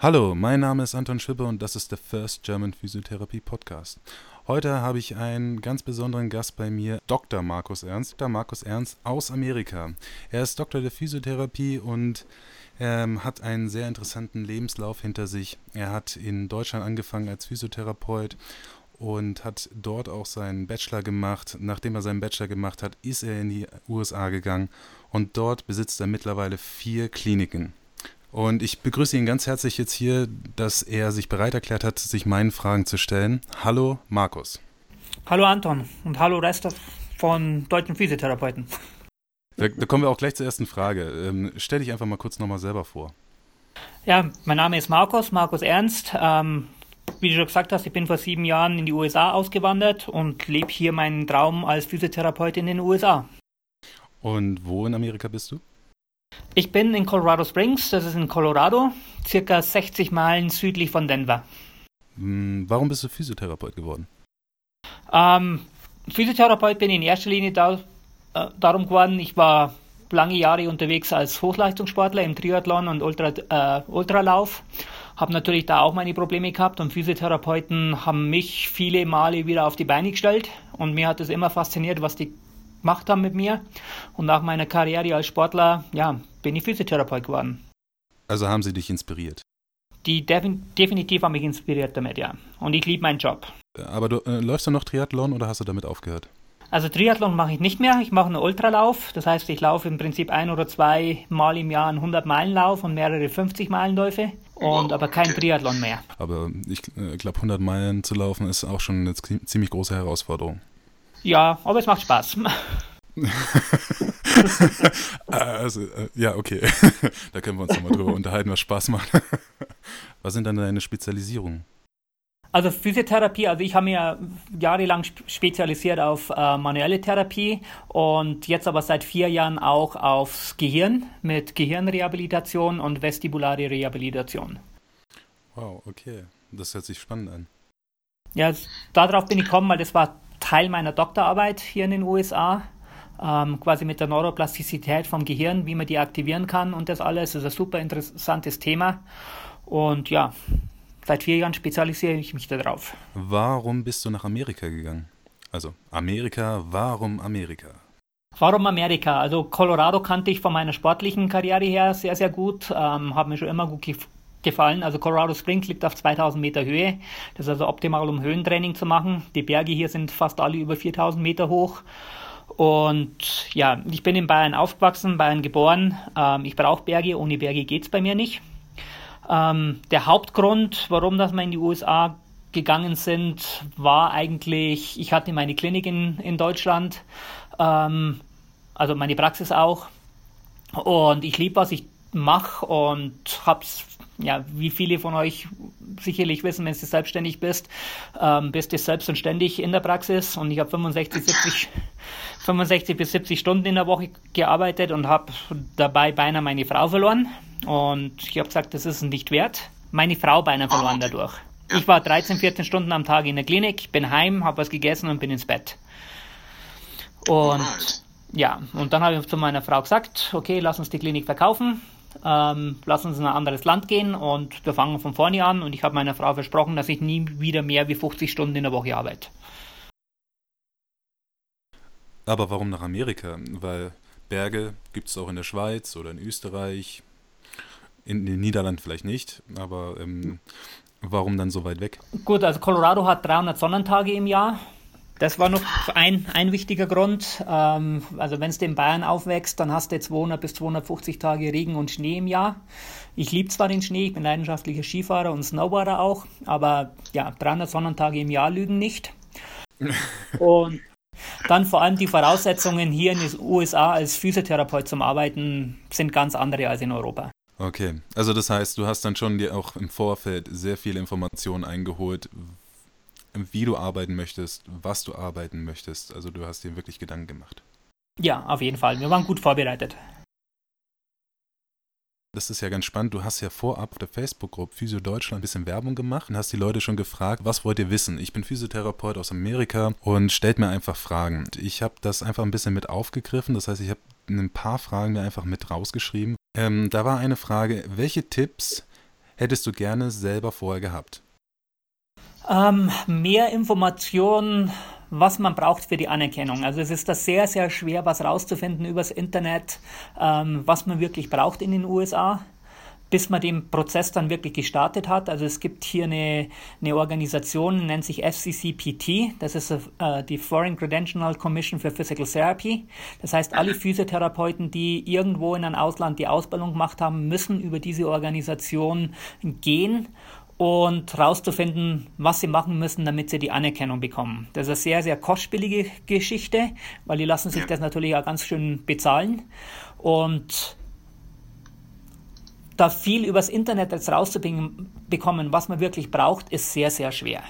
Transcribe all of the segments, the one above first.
Hallo, mein Name ist Anton Schwippe und das ist der First German Physiotherapy Podcast. Heute habe ich einen ganz besonderen Gast bei mir, Dr. Markus Ernst. Dr. Markus Ernst aus Amerika. Er ist Doktor der Physiotherapie und ähm, hat einen sehr interessanten Lebenslauf hinter sich. Er hat in Deutschland angefangen als Physiotherapeut und hat dort auch seinen Bachelor gemacht. Nachdem er seinen Bachelor gemacht hat, ist er in die USA gegangen und dort besitzt er mittlerweile vier Kliniken. Und ich begrüße ihn ganz herzlich jetzt hier, dass er sich bereit erklärt hat, sich meinen Fragen zu stellen. Hallo Markus. Hallo Anton und hallo Rest von deutschen Physiotherapeuten. Da, da kommen wir auch gleich zur ersten Frage. Ähm, stell dich einfach mal kurz nochmal selber vor. Ja, mein Name ist Markus, Markus Ernst. Ähm, wie du schon gesagt hast, ich bin vor sieben Jahren in die USA ausgewandert und lebe hier meinen Traum als Physiotherapeut in den USA. Und wo in Amerika bist du? Ich bin in Colorado Springs, das ist in Colorado, circa 60 Meilen südlich von Denver. Hm, warum bist du Physiotherapeut geworden? Ähm, Physiotherapeut bin ich in erster Linie da, äh, darum geworden, ich war lange Jahre unterwegs als Hochleistungssportler im Triathlon und Ultra, äh, Ultralauf. Habe natürlich da auch meine Probleme gehabt und Physiotherapeuten haben mich viele Male wieder auf die Beine gestellt und mir hat es immer fasziniert, was die gemacht haben mit mir. Und nach meiner Karriere als Sportler, ja, bin ich Physiotherapeut geworden. Also haben sie dich inspiriert? Die defin definitiv haben mich inspiriert damit, ja. Und ich liebe meinen Job. Aber du äh, läufst du noch Triathlon oder hast du damit aufgehört? Also Triathlon mache ich nicht mehr. Ich mache einen Ultralauf. Das heißt, ich laufe im Prinzip ein oder zwei Mal im Jahr einen 100-Meilen-Lauf und mehrere 50-Meilen-Läufe. Und aber kein Triathlon mehr. Aber ich äh, glaube, 100 Meilen zu laufen ist auch schon eine ziemlich große Herausforderung. Ja, aber es macht Spaß. also, äh, ja, okay. da können wir uns nochmal drüber unterhalten, was Spaß macht. was sind dann deine Spezialisierungen? Also Physiotherapie, also ich habe mir jahrelang spezialisiert auf äh, manuelle Therapie und jetzt aber seit vier Jahren auch aufs Gehirn mit Gehirnrehabilitation und vestibulare Rehabilitation. Wow, okay. Das hört sich spannend an. Ja, darauf bin ich gekommen, weil das war Teil meiner Doktorarbeit hier in den USA. Ähm, quasi mit der Neuroplastizität vom Gehirn, wie man die aktivieren kann und das alles. Das ist ein super interessantes Thema. Und ja, seit vier Jahren spezialisiere ich mich darauf. Warum bist du nach Amerika gegangen? Also Amerika, warum Amerika? Warum Amerika? Also Colorado kannte ich von meiner sportlichen Karriere her sehr, sehr gut. Ähm, hat mir schon immer gut gefallen. Also Colorado Springs liegt auf 2000 Meter Höhe. Das ist also optimal, um Höhentraining zu machen. Die Berge hier sind fast alle über 4000 Meter hoch. Und ja, ich bin in Bayern aufgewachsen, Bayern geboren. Ähm, ich brauche Berge, ohne Berge geht es bei mir nicht. Ähm, der Hauptgrund, warum dass wir in die USA gegangen sind, war eigentlich, ich hatte meine Klinik in, in Deutschland, ähm, also meine Praxis auch. Und ich liebe, was ich mache und habe es ja, wie viele von euch sicherlich wissen, wenn du selbstständig bist, ähm, bist du selbst und ständig in der Praxis und ich habe 65, 70, 65 bis 70 Stunden in der Woche gearbeitet und habe dabei beinahe meine Frau verloren und ich habe gesagt, das ist nicht wert. Meine Frau beinahe verloren dadurch. Ich war 13, 14 Stunden am Tag in der Klinik, bin heim, habe was gegessen und bin ins Bett. Und ja, und dann habe ich zu meiner Frau gesagt, okay, lass uns die Klinik verkaufen ähm, lass uns in ein anderes Land gehen und wir fangen von vorne an und ich habe meiner Frau versprochen, dass ich nie wieder mehr wie 50 Stunden in der Woche arbeite. Aber warum nach Amerika? Weil Berge gibt es auch in der Schweiz oder in Österreich, in den Niederlanden vielleicht nicht, aber ähm, warum dann so weit weg? Gut, also Colorado hat 300 Sonnentage im Jahr. Das war noch ein, ein wichtiger Grund. Ähm, also wenn es in Bayern aufwächst, dann hast du 200 bis 250 Tage Regen und Schnee im Jahr. Ich liebe zwar den Schnee, ich bin leidenschaftlicher Skifahrer und Snowboarder auch, aber ja, 300 Sonnentage im Jahr lügen nicht. und dann vor allem die Voraussetzungen hier in den USA als Physiotherapeut zum Arbeiten sind ganz andere als in Europa. Okay, also das heißt, du hast dann schon dir auch im Vorfeld sehr viele Informationen eingeholt, wie du arbeiten möchtest, was du arbeiten möchtest. Also du hast dir wirklich Gedanken gemacht. Ja, auf jeden Fall. Wir waren gut vorbereitet. Das ist ja ganz spannend. Du hast ja vorab auf der Facebook-Gruppe Physio Deutschland ein bisschen Werbung gemacht und hast die Leute schon gefragt, was wollt ihr wissen? Ich bin Physiotherapeut aus Amerika und stellt mir einfach Fragen. Ich habe das einfach ein bisschen mit aufgegriffen. Das heißt, ich habe ein paar Fragen mir einfach mit rausgeschrieben. Ähm, da war eine Frage, welche Tipps hättest du gerne selber vorher gehabt? Ähm, mehr Informationen, was man braucht für die Anerkennung. Also es ist da sehr, sehr schwer, was rauszufinden übers Internet, ähm, was man wirklich braucht in den USA bis man den Prozess dann wirklich gestartet hat. Also es gibt hier eine, eine Organisation, nennt sich FCCPT, das ist äh, die Foreign Credential Commission for Physical Therapy. Das heißt, alle Physiotherapeuten, die irgendwo in einem Ausland die Ausbildung gemacht haben, müssen über diese Organisation gehen und herauszufinden, was sie machen müssen, damit sie die Anerkennung bekommen. Das ist eine sehr, sehr kostspielige Geschichte, weil die lassen sich das natürlich auch ganz schön bezahlen. Und da viel übers Internet jetzt rauszubekommen, was man wirklich braucht, ist sehr, sehr schwer.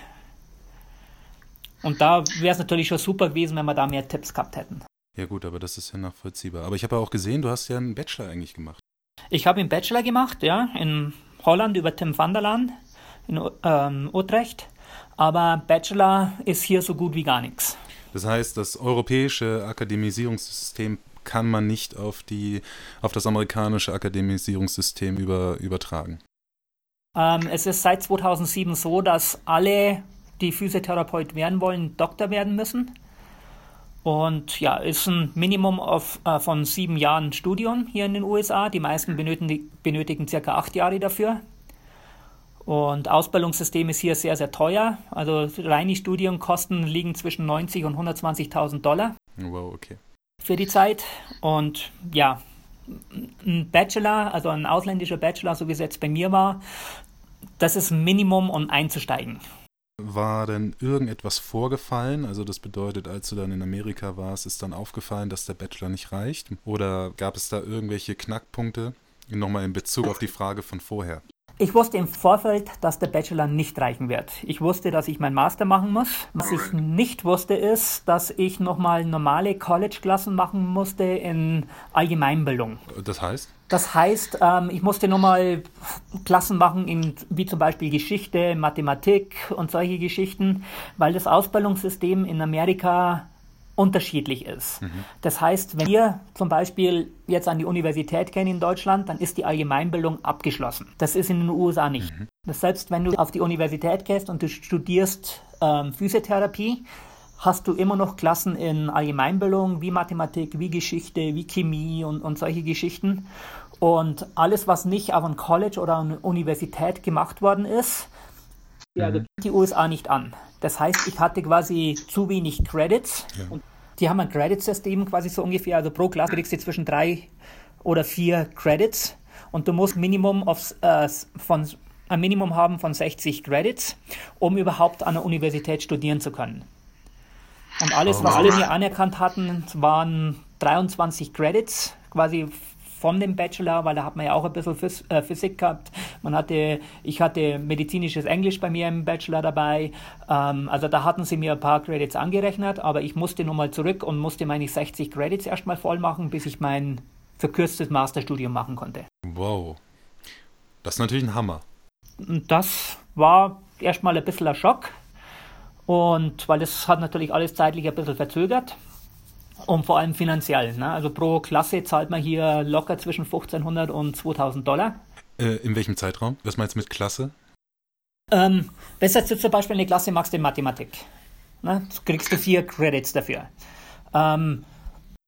Und da wäre es natürlich schon super gewesen, wenn wir da mehr Tipps gehabt hätten. Ja gut, aber das ist ja nachvollziehbar. Aber ich habe ja auch gesehen, du hast ja einen Bachelor eigentlich gemacht. Ich habe einen Bachelor gemacht, ja, in Holland über Tim van der Laan in ähm, Utrecht. Aber Bachelor ist hier so gut wie gar nichts. Das heißt, das europäische Akademisierungssystem kann man nicht auf, die, auf das amerikanische Akademisierungssystem über, übertragen. Ähm, es ist seit 2007 so, dass alle, die Physiotherapeut werden wollen, Doktor werden müssen. Und ja, ist ein Minimum auf, äh, von sieben Jahren Studium hier in den USA. Die meisten benötigen, benötigen circa acht Jahre dafür. Und Ausbildungssystem ist hier sehr, sehr teuer. Also reine Studienkosten liegen zwischen 90 und 120.000 Dollar. Wow, okay für die Zeit. Und ja, ein Bachelor, also ein ausländischer Bachelor, so wie es jetzt bei mir war, das ist ein Minimum, um einzusteigen. War denn irgendetwas vorgefallen? Also das bedeutet, als du dann in Amerika warst, ist dann aufgefallen, dass der Bachelor nicht reicht? Oder gab es da irgendwelche Knackpunkte? Nochmal in Bezug auf die Frage von vorher. Ich wusste im Vorfeld, dass der Bachelor nicht reichen wird. Ich wusste, dass ich meinen Master machen muss. Was ich nicht wusste, ist, dass ich nochmal normale College-Klassen machen musste in Allgemeinbildung. Das heißt? Das heißt, ähm, ich musste nochmal Klassen machen, in, wie zum Beispiel Geschichte, Mathematik und solche Geschichten, weil das Ausbildungssystem in Amerika unterschiedlich ist. Mhm. Das heißt, wenn wir zum Beispiel jetzt an die Universität gehen in Deutschland, dann ist die Allgemeinbildung abgeschlossen. Das ist in den USA nicht. Mhm. Das selbst wenn du auf die Universität gehst und du studierst ähm, Physiotherapie, hast du immer noch Klassen in Allgemeinbildung, wie Mathematik, wie Geschichte, wie Chemie und, und solche Geschichten. Und alles, was nicht auf einem College oder einer Universität gemacht worden ist, mhm. die USA nicht an. Das heißt, ich hatte quasi zu wenig Credits. Ja. die haben ein Credit-System quasi so ungefähr. Also pro Klasse kriegst du zwischen drei oder vier Credits. Und du musst Minimum auf, äh, von, ein Minimum haben von 60 Credits, um überhaupt an der Universität studieren zu können. Und alles, was wir mir anerkannt hatten, waren 23 Credits, quasi von dem Bachelor, weil da hat man ja auch ein bisschen Phys äh, Physik gehabt. Man hatte, ich hatte medizinisches Englisch bei mir im Bachelor dabei. Ähm, also da hatten sie mir ein paar Credits angerechnet, aber ich musste nochmal zurück und musste meine 60 Credits erstmal voll machen, bis ich mein verkürztes Masterstudium machen konnte. Wow. Das ist natürlich ein Hammer. Das war erstmal ein bisschen ein Schock. Und weil das hat natürlich alles zeitlich ein bisschen verzögert. Und vor allem finanziell. Ne? Also pro Klasse zahlt man hier locker zwischen 1500 und 2000 Dollar. Äh, in welchem Zeitraum? Was meinst du mit Klasse? Ähm, wenn du zum Beispiel eine Klasse machst in Mathematik, ne? kriegst du vier Credits dafür. Ähm,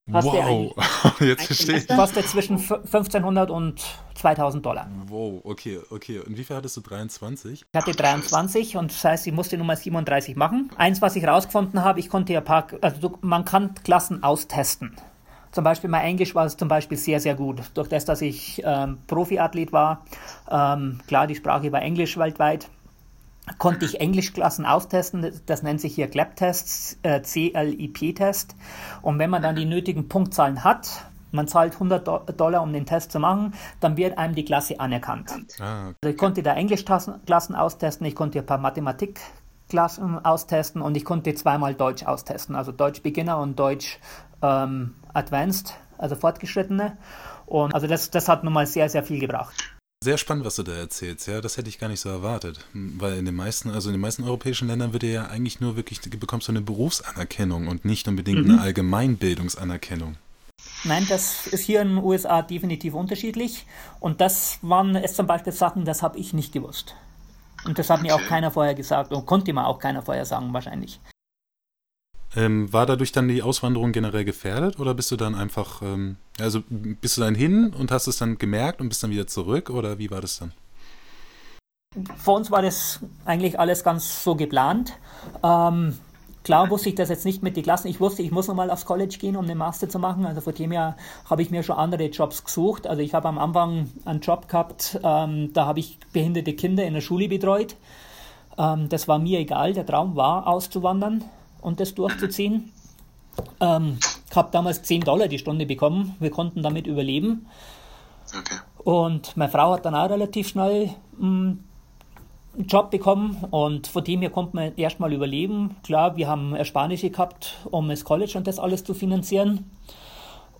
wow, jetzt verstehe ich. Kostet zwischen 1500 und 2000 Dollar. Wow, okay, okay. Und wie viel hattest du? 23? Ich hatte 23 und das heißt, ich musste Nummer 37 machen. Eins, was ich rausgefunden habe, ich konnte ja paar, also man kann Klassen austesten. Zum Beispiel mein Englisch war es zum Beispiel sehr, sehr gut. Durch das, dass ich ähm, Profiathlet war, ähm, klar, die Sprache war Englisch weltweit, konnte ich Englischklassen austesten. Das nennt sich hier CLEP-Test, äh, CLIP-Test. Und wenn man dann die nötigen Punktzahlen hat, man zahlt 100 Dollar, um den Test zu machen, dann wird einem die Klasse anerkannt. Ah, okay. Also ich konnte da Englischklassen austesten, ich konnte ein paar Mathematikklassen austesten und ich konnte zweimal Deutsch austesten, also Deutsch Beginner und Deutsch ähm, Advanced, also Fortgeschrittene. Und also das, das hat nun mal sehr, sehr viel gebracht. Sehr spannend, was du da erzählst, ja. Das hätte ich gar nicht so erwartet. Weil in den meisten, also in den meisten europäischen Ländern wird dir ja eigentlich nur wirklich, bekommst du eine Berufsanerkennung und nicht unbedingt mhm. eine Allgemeinbildungsanerkennung. Nein, das ist hier in den USA definitiv unterschiedlich. Und das waren jetzt zum Beispiel Sachen, das habe ich nicht gewusst. Und das hat okay. mir auch keiner vorher gesagt und konnte mir auch keiner vorher sagen, wahrscheinlich. Ähm, war dadurch dann die Auswanderung generell gefährdet oder bist du dann einfach, ähm, also bist du dann hin und hast es dann gemerkt und bist dann wieder zurück oder wie war das dann? Vor uns war das eigentlich alles ganz so geplant. Ähm, klar wusste ich das jetzt nicht mit den Klassen. Ich wusste, ich muss nochmal aufs College gehen, um den Master zu machen. Also von dem her habe ich mir schon andere Jobs gesucht. Also ich habe am Anfang einen Job gehabt, ähm, da habe ich behinderte Kinder in der Schule betreut. Ähm, das war mir egal. Der Traum war, auszuwandern und das durchzuziehen. Ähm, ich habe damals 10 Dollar die Stunde bekommen. Wir konnten damit überleben. Okay. Und meine Frau hat dann auch relativ schnell mh, mm, einen Job bekommen und von dem her konnte man erstmal überleben. Klar, wir haben Ersparnisse gehabt, um das College und das alles zu finanzieren.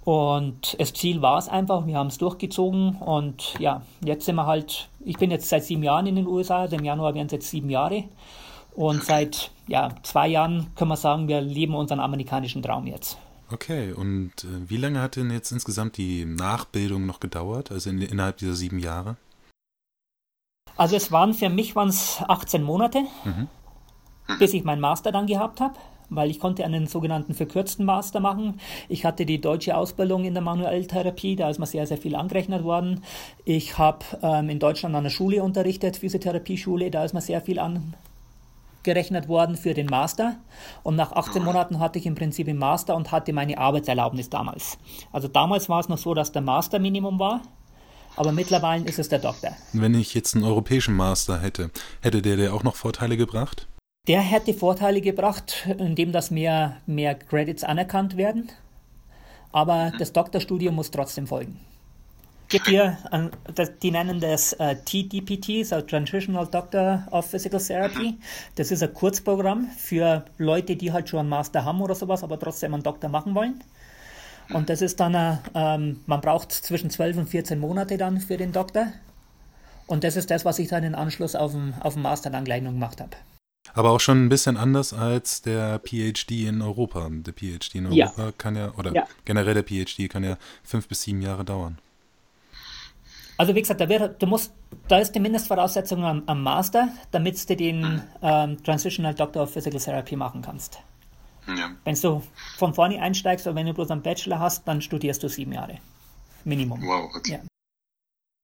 Und das Ziel war es einfach, wir haben es durchgezogen und ja, jetzt sind wir halt, ich bin jetzt seit sieben Jahren in den USA, also im Januar werden es jetzt sieben Jahre. Und seit ja, zwei Jahren können wir sagen, wir leben unseren amerikanischen Traum jetzt. Okay, und äh, wie lange hat denn jetzt insgesamt die Nachbildung noch gedauert, also in, innerhalb dieser sieben Jahre? Also es waren für mich waren es 18 Monate, mhm. bis ich meinen Master dann gehabt habe, weil ich konnte einen sogenannten verkürzten Master machen. Ich hatte die deutsche Ausbildung in der Manuelltherapie, da ist mir sehr, sehr viel angerechnet worden. Ich habe ähm, in Deutschland an der Schule unterrichtet, Physiotherapieschule, da ist mir sehr viel an gerechnet worden für den Master. Und nach 18 Monaten hatte ich im Prinzip den Master und hatte meine Arbeitserlaubnis damals. Also damals war es noch so, dass der Master Minimum war. Aber mittlerweile ist es der Doktor. Wenn ich jetzt einen europäischen Master hätte, hätte der dir auch noch Vorteile gebracht? Der hätte Vorteile gebracht, indem das mehr, mehr Credits anerkannt werden. Aber das Doktorstudium muss trotzdem folgen gibt hier, die nennen das äh, TDPT, so Transitional Doctor of Physical Therapy. Das ist ein Kurzprogramm für Leute, die halt schon einen Master haben oder sowas, aber trotzdem einen Doktor machen wollen. Und das ist dann, äh, ähm, man braucht zwischen 12 und 14 Monate dann für den Doktor. Und das ist das, was ich dann in Anschluss auf dem, auf dem Master dann gleich noch gemacht habe. Aber auch schon ein bisschen anders als der PhD in Europa. Der PhD in Europa ja. kann ja, oder ja. generell der PhD kann ja fünf bis sieben Jahre dauern. Also wie gesagt, da, wird, du musst, da ist die Mindestvoraussetzung am, am Master, damit du den ähm, Transitional Doctor of Physical Therapy machen kannst. Ja. Wenn du von vorne einsteigst oder wenn du bloß einen Bachelor hast, dann studierst du sieben Jahre. Minimum. Wow, okay. Ja.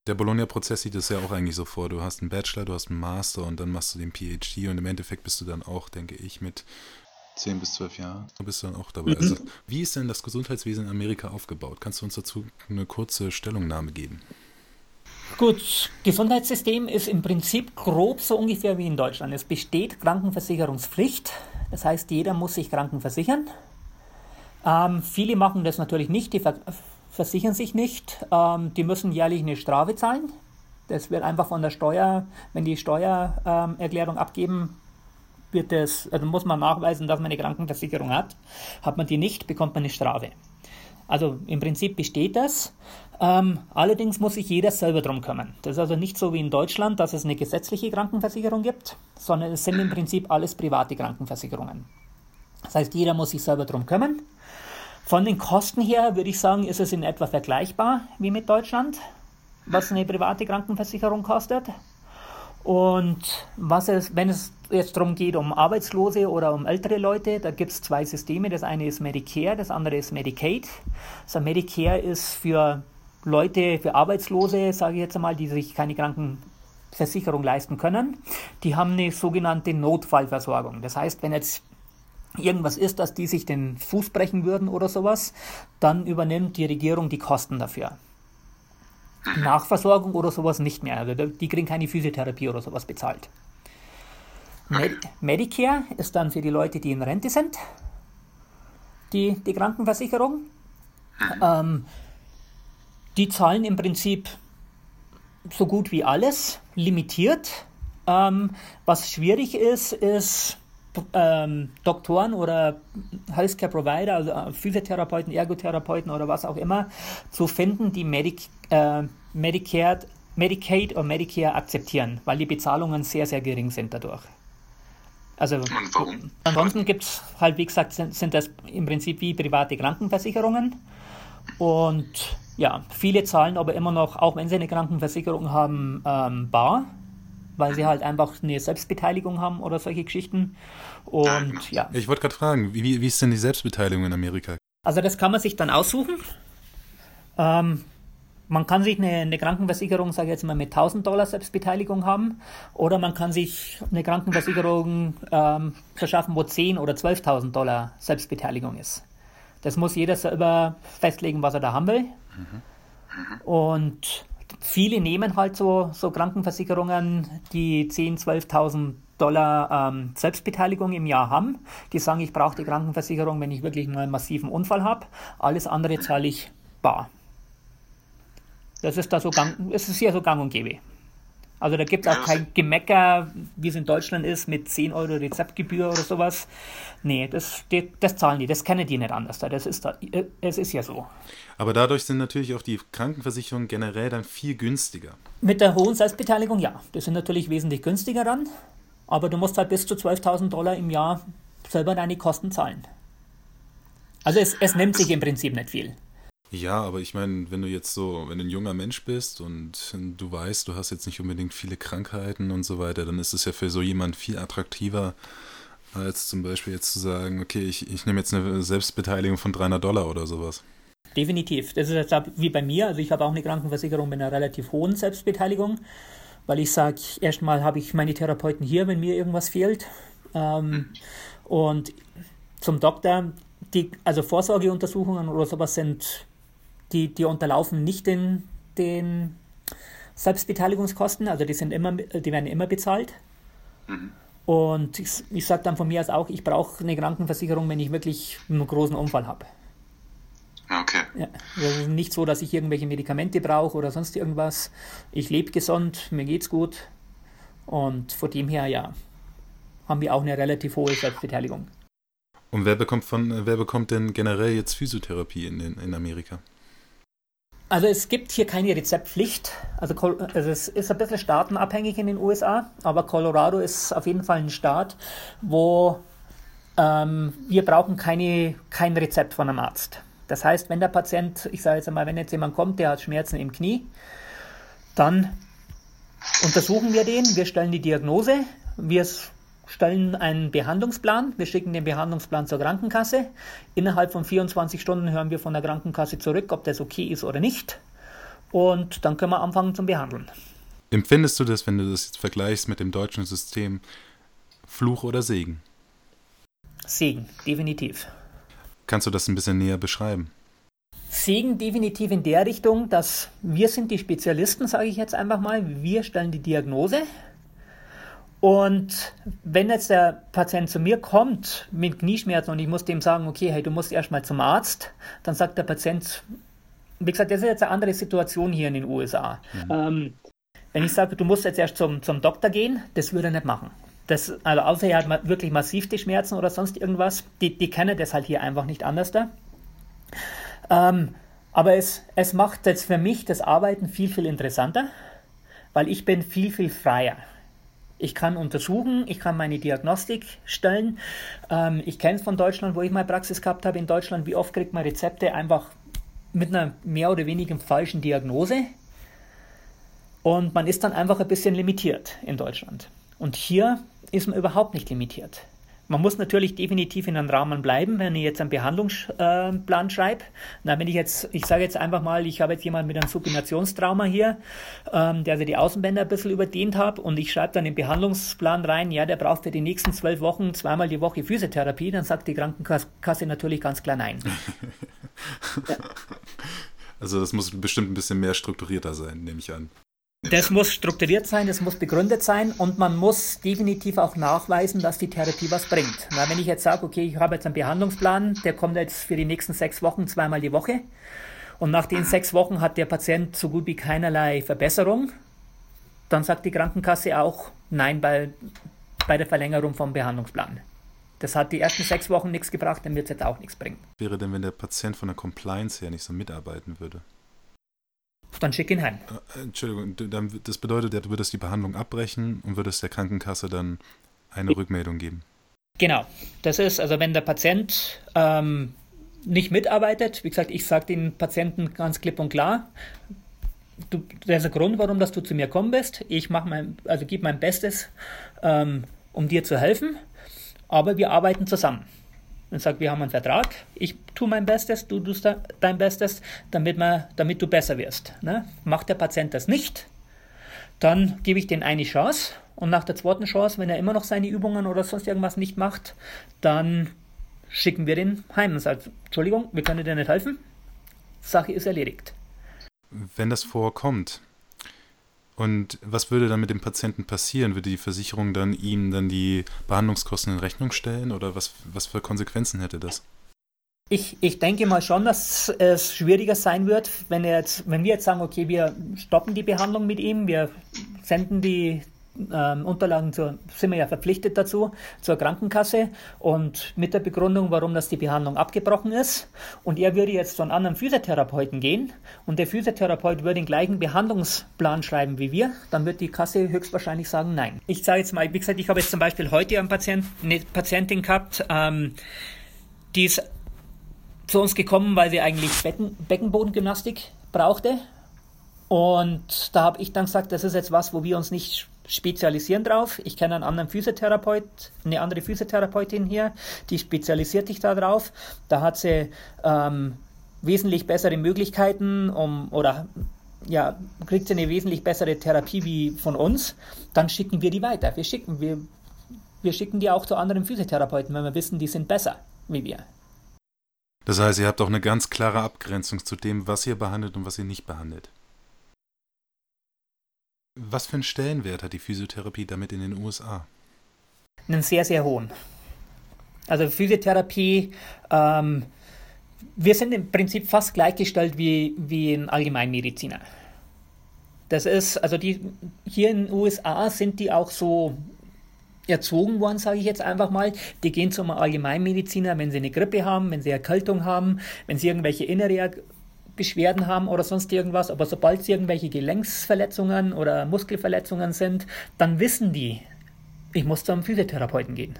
Der Bologna-Prozess sieht es ja auch eigentlich so vor. Du hast einen Bachelor, du hast einen Master und dann machst du den PhD und im Endeffekt bist du dann auch, denke ich, mit zehn bis zwölf Jahren. Du bist dann auch dabei. Mhm. Also, wie ist denn das Gesundheitswesen in Amerika aufgebaut? Kannst du uns dazu eine kurze Stellungnahme geben? Gut, Gesundheitssystem ist im Prinzip grob so ungefähr wie in Deutschland. Es besteht Krankenversicherungspflicht, das heißt, jeder muss sich krankenversichern. Ähm, viele machen das natürlich nicht, die ver versichern sich nicht. Ähm, die müssen jährlich eine Strafe zahlen. Das wird einfach von der Steuer, wenn die Steuererklärung ähm, abgeben, wird das, also muss man nachweisen, dass man eine Krankenversicherung hat. Hat man die nicht, bekommt man eine Strafe. Also im Prinzip besteht das. Ähm, allerdings muss sich jeder selber drum kümmern. Das ist also nicht so wie in Deutschland, dass es eine gesetzliche Krankenversicherung gibt, sondern es sind im Prinzip alles private Krankenversicherungen. Das heißt, jeder muss sich selber drum kümmern. Von den Kosten her würde ich sagen, ist es in etwa vergleichbar wie mit Deutschland, was eine private Krankenversicherung kostet. Und was es, wenn es jetzt darum geht, um Arbeitslose oder um ältere Leute, da gibt es zwei Systeme. Das eine ist Medicare, das andere ist Medicaid. Also Medicare ist für Leute, für Arbeitslose, sage ich jetzt einmal, die sich keine Krankenversicherung leisten können. Die haben eine sogenannte Notfallversorgung. Das heißt, wenn jetzt irgendwas ist, dass die sich den Fuß brechen würden oder sowas, dann übernimmt die Regierung die Kosten dafür. Nachversorgung oder sowas nicht mehr. Also die kriegen keine Physiotherapie oder sowas bezahlt. Med Medicare ist dann für die Leute, die in Rente sind, die, die Krankenversicherung. Ähm, die zahlen im Prinzip so gut wie alles, limitiert. Ähm, was schwierig ist, ist ähm, Doktoren oder Healthcare Provider, also äh, Physiotherapeuten, Ergotherapeuten oder was auch immer, zu finden, die Medic, äh, Medicare, Medicaid oder Medicare akzeptieren, weil die Bezahlungen sehr, sehr gering sind dadurch. Also ansonsten gibt es halt, wie gesagt, sind, sind das im Prinzip wie private Krankenversicherungen. Und ja, viele zahlen aber immer noch, auch wenn sie eine Krankenversicherung haben, ähm, bar, weil sie halt einfach eine Selbstbeteiligung haben oder solche Geschichten. Und ja. Ich wollte gerade fragen, wie, wie ist denn die Selbstbeteiligung in Amerika? Also das kann man sich dann aussuchen. Ähm, man kann sich eine, eine Krankenversicherung, sage ich jetzt mal, mit 1000 Dollar Selbstbeteiligung haben oder man kann sich eine Krankenversicherung ähm, verschaffen, wo 10 oder 12.000 Dollar Selbstbeteiligung ist. Das muss jeder selber festlegen, was er da haben will. Mhm. Und viele nehmen halt so, so Krankenversicherungen, die 10.000, 12.000 Dollar ähm, Selbstbeteiligung im Jahr haben. Die sagen, ich brauche die Krankenversicherung, wenn ich wirklich mal einen massiven Unfall habe. Alles andere zahle ich bar. Das ist da so gang, es ist hier so gang und gäbe. Also da gibt es auch kein Gemecker, wie es in Deutschland ist, mit 10 Euro Rezeptgebühr oder sowas. Nee, das, das, das zahlen die, das kennen die nicht anders. Das ist da, es ist ja so. Aber dadurch sind natürlich auch die Krankenversicherungen generell dann viel günstiger. Mit der hohen Selbstbeteiligung, ja. Die sind natürlich wesentlich günstiger dann. Aber du musst halt bis zu 12.000 Dollar im Jahr selber deine Kosten zahlen. Also es, es nimmt sich im Prinzip nicht viel. Ja, aber ich meine, wenn du jetzt so, wenn du ein junger Mensch bist und du weißt, du hast jetzt nicht unbedingt viele Krankheiten und so weiter, dann ist es ja für so jemand viel attraktiver, als zum Beispiel jetzt zu sagen, okay, ich, ich nehme jetzt eine Selbstbeteiligung von 300 Dollar oder sowas. Definitiv. Das ist jetzt wie bei mir. Also ich habe auch eine Krankenversicherung mit einer relativ hohen Selbstbeteiligung, weil ich sage, erstmal habe ich meine Therapeuten hier, wenn mir irgendwas fehlt. Ähm, und zum Doktor, die, also Vorsorgeuntersuchungen oder sowas sind die, die unterlaufen nicht den, den Selbstbeteiligungskosten, also die, sind immer, die werden immer bezahlt. Mhm. Und ich, ich sage dann von mir aus auch, ich brauche eine Krankenversicherung, wenn ich wirklich einen großen Unfall habe. Okay. Ja, also nicht so, dass ich irgendwelche Medikamente brauche oder sonst irgendwas. Ich lebe gesund, mir geht's gut. Und von dem her, ja, haben wir auch eine relativ hohe Selbstbeteiligung. Und wer bekommt von, wer bekommt denn generell jetzt Physiotherapie in, in Amerika? Also es gibt hier keine Rezeptpflicht. Also, also, es ist ein bisschen staatenabhängig in den USA, aber Colorado ist auf jeden Fall ein Staat, wo ähm, wir brauchen keine, kein Rezept von einem Arzt. Das heißt, wenn der Patient, ich sage jetzt einmal, wenn jetzt jemand kommt, der hat Schmerzen im Knie, dann untersuchen wir den, wir stellen die Diagnose, wir stellen einen Behandlungsplan, wir schicken den Behandlungsplan zur Krankenkasse. Innerhalb von 24 Stunden hören wir von der Krankenkasse zurück, ob das okay ist oder nicht. Und dann können wir anfangen zum Behandeln. Empfindest du das, wenn du das jetzt vergleichst mit dem deutschen System, Fluch oder Segen? Segen, definitiv. Kannst du das ein bisschen näher beschreiben? Segen definitiv in der Richtung, dass wir sind die Spezialisten, sage ich jetzt einfach mal. Wir stellen die Diagnose, und wenn jetzt der Patient zu mir kommt mit Knieschmerzen und ich muss dem sagen, okay, hey, du musst erstmal zum Arzt, dann sagt der Patient, wie gesagt, das ist jetzt eine andere Situation hier in den USA. Mhm. Ähm, wenn ich sage, du musst jetzt erst zum, zum Doktor gehen, das würde er nicht machen. Das, also außer er hat wirklich massiv die Schmerzen oder sonst irgendwas, die, die kennen das halt hier einfach nicht anders da. Ähm, aber es, es macht jetzt für mich das Arbeiten viel, viel interessanter, weil ich bin viel, viel freier. Ich kann untersuchen, ich kann meine Diagnostik stellen. Ähm, ich kenne es von Deutschland, wo ich mal Praxis gehabt habe. In Deutschland, wie oft kriegt man Rezepte einfach mit einer mehr oder weniger falschen Diagnose? Und man ist dann einfach ein bisschen limitiert in Deutschland. Und hier ist man überhaupt nicht limitiert. Man muss natürlich definitiv in einem Rahmen bleiben, wenn ich jetzt einen Behandlungsplan schreibe. Na, wenn ich jetzt, ich sage jetzt einfach mal, ich habe jetzt jemanden mit einem Supinationstrauma hier, ähm, der sich die Außenbänder ein bisschen überdehnt hat und ich schreibe dann den Behandlungsplan rein, ja, der braucht für die nächsten zwölf Wochen zweimal die Woche Physiotherapie, dann sagt die Krankenkasse natürlich ganz klar nein. ja. Also das muss bestimmt ein bisschen mehr strukturierter sein, nehme ich an. Das muss strukturiert sein, das muss begründet sein und man muss definitiv auch nachweisen, dass die Therapie was bringt. Na, wenn ich jetzt sage, okay, ich habe jetzt einen Behandlungsplan, der kommt jetzt für die nächsten sechs Wochen zweimal die Woche und nach den sechs Wochen hat der Patient so gut wie keinerlei Verbesserung, dann sagt die Krankenkasse auch nein bei, bei der Verlängerung vom Behandlungsplan. Das hat die ersten sechs Wochen nichts gebracht, dann wird es jetzt auch nichts bringen. Wäre denn, wenn der Patient von der Compliance her nicht so mitarbeiten würde? Dann schick ihn heim. Äh, Entschuldigung, das bedeutet, du würdest die Behandlung abbrechen und würdest der Krankenkasse dann eine Rückmeldung geben. Genau. Das ist, also wenn der Patient ähm, nicht mitarbeitet, wie gesagt, ich sage den Patienten ganz klipp und klar, du, das ist der Grund, warum dass du zu mir kommen bist. Ich mache mein, also gebe mein Bestes, ähm, um dir zu helfen, aber wir arbeiten zusammen. Und sage, wir haben einen Vertrag, ich tue mein Bestes, du tust dein Bestes, damit, man, damit du besser wirst. Ne? Macht der Patient das nicht, dann gebe ich den eine Chance und nach der zweiten Chance, wenn er immer noch seine Übungen oder sonst irgendwas nicht macht, dann schicken wir den heim und sagen, Entschuldigung, wir können dir nicht helfen, Sache ist erledigt. Wenn das vorkommt, und was würde dann mit dem Patienten passieren? Würde die Versicherung dann ihm dann die Behandlungskosten in Rechnung stellen oder was, was für Konsequenzen hätte das? Ich, ich denke mal schon, dass es schwieriger sein wird, wenn, jetzt, wenn wir jetzt sagen, okay, wir stoppen die Behandlung mit ihm, wir senden die, ähm, Unterlagen zur, sind wir ja verpflichtet dazu, zur Krankenkasse und mit der Begründung, warum das die Behandlung abgebrochen ist. Und er würde jetzt zu einem anderen Physiotherapeuten gehen und der Physiotherapeut würde den gleichen Behandlungsplan schreiben wie wir, dann wird die Kasse höchstwahrscheinlich sagen Nein. Ich sage jetzt mal, wie gesagt, ich habe jetzt zum Beispiel heute einen Patient, eine Patientin gehabt, ähm, die ist zu uns gekommen, weil sie eigentlich Becken, Beckenbodengymnastik brauchte. Und da habe ich dann gesagt, das ist jetzt was, wo wir uns nicht spezialisieren drauf. Ich kenne einen anderen Physiotherapeut, eine andere Physiotherapeutin hier, die spezialisiert sich da drauf. Da hat sie ähm, wesentlich bessere Möglichkeiten, um oder ja, kriegt sie eine wesentlich bessere Therapie wie von uns, dann schicken wir die weiter. Wir schicken, wir, wir schicken die auch zu anderen Physiotherapeuten, wenn wir wissen, die sind besser wie wir. Das heißt, ihr habt auch eine ganz klare Abgrenzung zu dem, was ihr behandelt und was ihr nicht behandelt. Was für einen Stellenwert hat die Physiotherapie damit in den USA? Einen sehr, sehr hohen. Also Physiotherapie, ähm, wir sind im Prinzip fast gleichgestellt wie, wie ein Allgemeinmediziner. Das ist, also die hier in den USA sind die auch so erzogen worden, sage ich jetzt einfach mal. Die gehen zum Allgemeinmediziner, wenn sie eine Grippe haben, wenn sie Erkältung haben, wenn sie irgendwelche innere Beschwerden haben oder sonst irgendwas, aber sobald es irgendwelche Gelenksverletzungen oder Muskelverletzungen sind, dann wissen die, ich muss zum Physiotherapeuten gehen.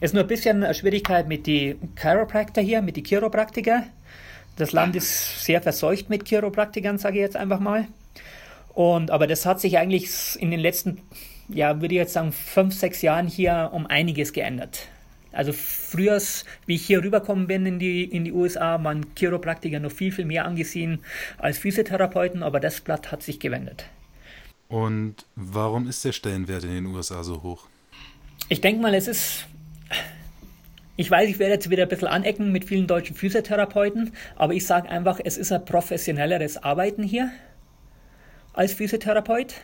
Es ist nur ein bisschen eine Schwierigkeit mit den Chiropraktor hier, mit den Chiropraktiker. Das Land ist sehr verseucht mit Chiropraktikern, sage ich jetzt einfach mal. Und, aber das hat sich eigentlich in den letzten, ja, würde ich jetzt sagen, fünf, sechs Jahren hier um einiges geändert. Also früher, wie ich hier rübergekommen bin in die, in die USA, waren Chiropraktiker noch viel, viel mehr angesehen als Physiotherapeuten, aber das Blatt hat sich gewendet. Und warum ist der Stellenwert in den USA so hoch? Ich denke mal, es ist. Ich weiß, ich werde jetzt wieder ein bisschen anecken mit vielen deutschen Physiotherapeuten, aber ich sage einfach, es ist ein professionelleres Arbeiten hier als Physiotherapeut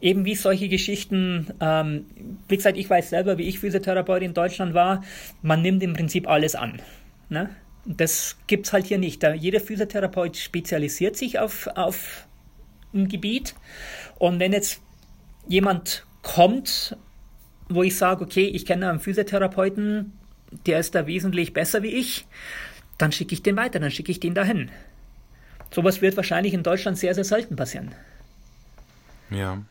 eben wie solche Geschichten, ähm, wie gesagt, ich weiß selber, wie ich Physiotherapeut in Deutschland war, man nimmt im Prinzip alles an. Ne? Das gibt es halt hier nicht. Jeder Physiotherapeut spezialisiert sich auf, auf ein Gebiet. Und wenn jetzt jemand kommt, wo ich sage, okay, ich kenne einen Physiotherapeuten, der ist da wesentlich besser wie ich, dann schicke ich den weiter, dann schicke ich den dahin. Sowas wird wahrscheinlich in Deutschland sehr, sehr selten passieren. Ja.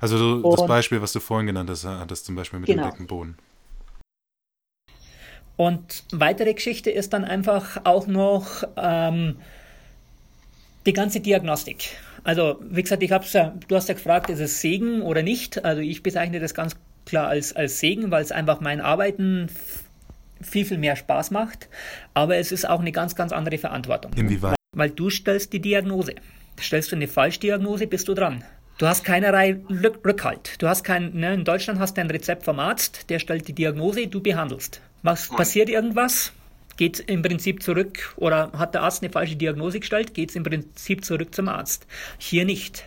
Also du, das Beispiel, was du vorhin genannt hast, hattest zum Beispiel mit genau. dem Beckenboden. Und weitere Geschichte ist dann einfach auch noch ähm, die ganze Diagnostik. Also, wie gesagt, ich hab's ja, du hast ja gefragt, ist es Segen oder nicht? Also ich bezeichne das ganz klar als, als Segen, weil es einfach mein Arbeiten viel, viel mehr Spaß macht. Aber es ist auch eine ganz, ganz andere Verantwortung. Inwieweit? Weil du stellst die Diagnose. Stellst du eine Falschdiagnose, bist du dran. Du hast keinerlei Rückhalt. Du hast kein, ne, in Deutschland hast du ein Rezept vom Arzt, der stellt die Diagnose, du behandelst. Was passiert irgendwas? Geht im Prinzip zurück oder hat der Arzt eine falsche Diagnose gestellt, geht es im Prinzip zurück zum Arzt. Hier nicht.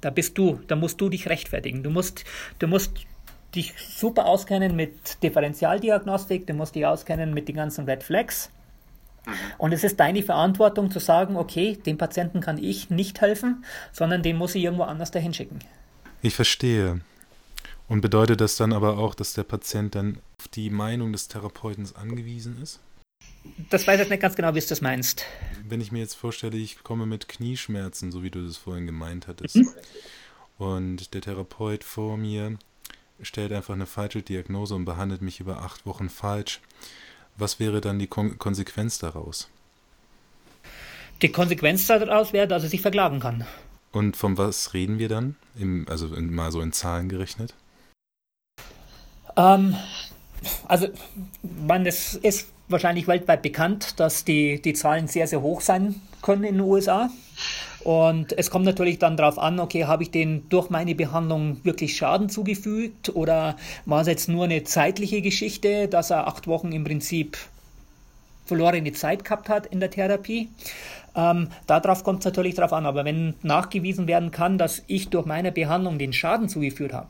Da bist du, da musst du dich rechtfertigen. Du musst, du musst dich super auskennen mit Differentialdiagnostik, du musst dich auskennen mit den ganzen Red Flags. Und es ist deine Verantwortung zu sagen, okay, dem Patienten kann ich nicht helfen, sondern den muss ich irgendwo anders dahin schicken. Ich verstehe. Und bedeutet das dann aber auch, dass der Patient dann auf die Meinung des Therapeuten angewiesen ist? Das weiß ich nicht ganz genau, wie du das meinst. Wenn ich mir jetzt vorstelle, ich komme mit Knieschmerzen, so wie du das vorhin gemeint hattest, mhm. und der Therapeut vor mir stellt einfach eine falsche Diagnose und behandelt mich über acht Wochen falsch Was wäre dann die Kon Konsequenz daraus? Die Konsequenz daraus wäre, dass er sich verklagen kann. Und von was reden wir dann? Im, also in, mal so in Zahlen gerechnet? Ähm, also, man, es ist wahrscheinlich weltweit bekannt, dass die, die Zahlen sehr, sehr hoch sein können in den USA. Und es kommt natürlich dann darauf an, okay, habe ich den durch meine Behandlung wirklich Schaden zugefügt oder war es jetzt nur eine zeitliche Geschichte, dass er acht Wochen im Prinzip verlorene Zeit gehabt hat in der Therapie. Ähm, darauf kommt es natürlich drauf an. Aber wenn nachgewiesen werden kann, dass ich durch meine Behandlung den Schaden zugeführt habe,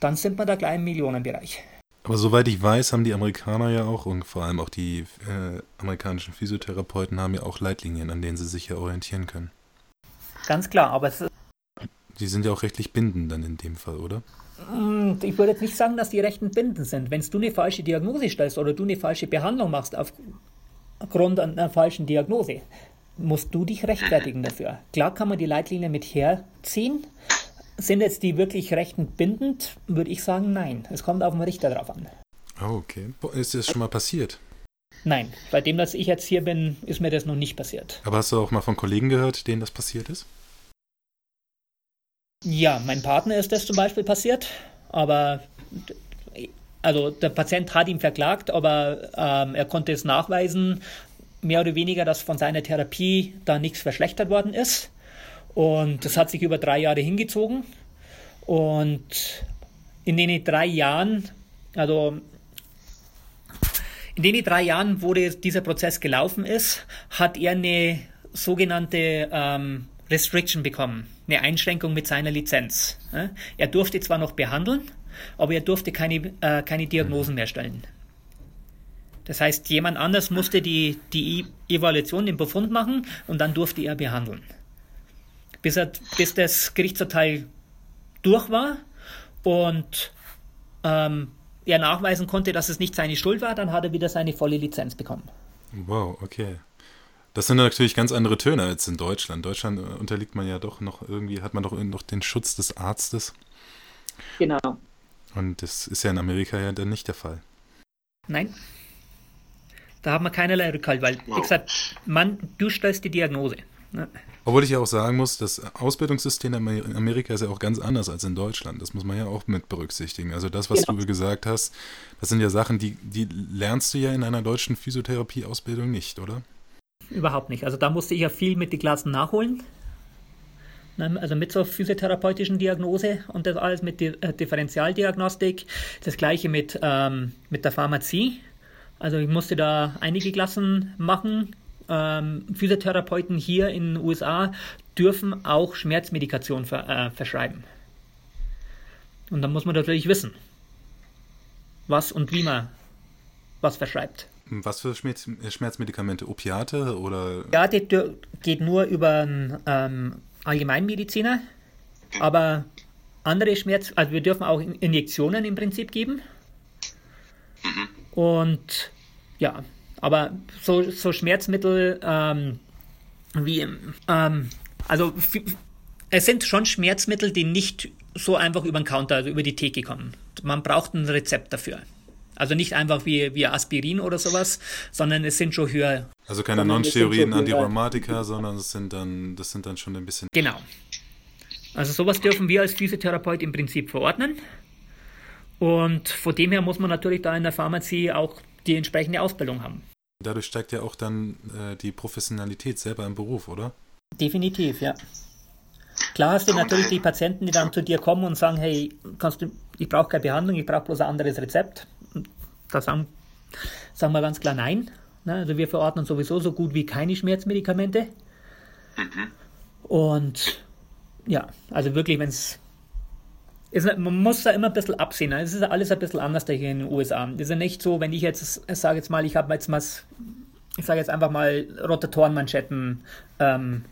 dann sind wir da gleich im Millionenbereich. Aber soweit ich weiß, haben die Amerikaner ja auch und vor allem auch die äh, amerikanischen Physiotherapeuten haben ja auch Leitlinien, an denen sie sich ja orientieren können. Ganz klar, aber es Die sind ja auch rechtlich bindend dann in dem Fall, oder? Hm, ich würde jetzt nicht sagen, dass die rechten bindend sind. Wenn du eine falsche Diagnose stellst oder du eine falsche Behandlung machst aufgrund einer falschen Diagnose, musst du dich rechtfertigen dafür. Klar kann man die Leitlinien mit herziehen. Sind jetzt die wirklich rechtend bindend? Würde ich sagen, nein. Es kommt auf den Richter drauf an. Oh, okay. Ist das schon mal passiert? Nein, bei dem, dass ich jetzt hier bin, ist mir das noch nicht passiert. Aber hast du auch mal von Kollegen gehört, denen das passiert ist? Ja, mein Partner ist das zum Beispiel passiert, aber also der Patient hat ihn verklagt, aber ähm, er konnte es nachweisen, mehr oder weniger, dass von seiner Therapie da nichts verschlechtert worden ist. Und das hat sich über drei Jahre hingezogen. Und in den drei Jahren, also in den drei Jahren, wo dieser Prozess gelaufen ist, hat er eine sogenannte ähm, Restriction bekommen, eine Einschränkung mit seiner Lizenz. Er durfte zwar noch behandeln, aber er durfte keine, äh, keine Diagnosen mehr stellen. Das heißt, jemand anders musste die, die Evaluation, den Befund machen und dann durfte er behandeln. Bis, er, bis das Gerichtsurteil durch war und ähm, er nachweisen konnte, dass es nicht seine Schuld war, dann hat er wieder seine volle Lizenz bekommen. Wow, okay. Das sind natürlich ganz andere Töne als in Deutschland. In Deutschland äh, unterliegt man ja doch noch irgendwie, hat man doch noch den Schutz des Arztes. Genau. Und das ist ja in Amerika ja dann nicht der Fall. Nein. Da haben wir keinerlei Rückhalt, weil, wie gesagt, man, du stellst die Diagnose. Ne? Obwohl ich ja auch sagen muss, das Ausbildungssystem in Amerika ist ja auch ganz anders als in Deutschland. Das muss man ja auch mit berücksichtigen. Also das, was genau. du gesagt hast, das sind ja Sachen, die, die lernst du ja in einer deutschen Physiotherapie-Ausbildung nicht, oder? Überhaupt nicht. Also da musste ich ja viel mit den Klassen nachholen. Also mit so physiotherapeutischen Diagnose und das alles mit der Differentialdiagnostik. Das gleiche mit, ähm, mit der Pharmazie. Also ich musste da einige Klassen machen. Ähm, Physiotherapeuten hier in den USA dürfen auch Schmerzmedikation ver, äh, verschreiben. Und dann muss man natürlich wissen, was und wie man was verschreibt. Was für Schmerz Schmerzmedikamente? Opiate oder? Ja, die geht nur über einen ähm, Allgemeinmediziner, aber andere Schmerz, also wir dürfen auch Injektionen im Prinzip geben. Mhm. Und ja, aber so, so Schmerzmittel ähm, wie, ähm, also es sind schon Schmerzmittel, die nicht so einfach über den Counter, also über die Theke kommen. Man braucht ein Rezept dafür. Also nicht einfach wie, wie Aspirin oder sowas, sondern es sind schon höher. Also keine Non-Steroiden Antirheumatika, sondern es sind dann, das sind dann schon ein bisschen. Genau. Also sowas dürfen wir als Physiotherapeut im Prinzip verordnen. Und von dem her muss man natürlich da in der Pharmazie auch die entsprechende Ausbildung haben. Dadurch steigt ja auch dann äh, die Professionalität selber im Beruf, oder? Definitiv, ja. Klar hast du natürlich die Patienten, die dann zu dir kommen und sagen, hey, kannst du, ich brauche keine Behandlung, ich brauche bloß ein anderes Rezept. Da sagen, sagen wir ganz klar nein. Ne? Also wir verordnen sowieso so gut wie keine Schmerzmedikamente. Mhm. Und ja, also wirklich, wenn es man muss da immer ein bisschen absehen. Ne? Es ist alles ein bisschen anders hier in den USA. Es ist ja nicht so, wenn ich jetzt, sage jetzt mal, ich habe jetzt mal, ich sage jetzt einfach mal Rotatorenmanschetten ähm.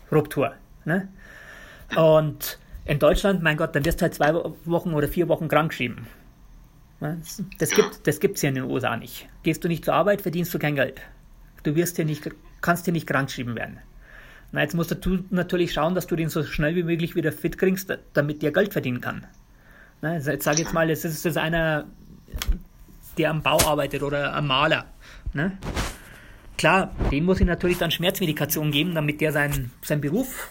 Ne? Und in Deutschland, mein Gott, dann wirst du halt zwei Wochen oder vier Wochen krank geschrieben. Das gibt das gibt's hier in den USA nicht. Gehst du nicht zur Arbeit, verdienst du kein Geld. Du wirst hier nicht, kannst hier nicht krank geschrieben werden. Na, jetzt musst du natürlich schauen, dass du den so schnell wie möglich wieder fit kriegst, damit der Geld verdienen kann. Ne, jetzt sage jetzt mal, es ist, ist einer, der am Bau arbeitet oder am Maler. Ne? Klar, dem muss ich natürlich dann Schmerzmedikation geben, damit der seinen, seinen Beruf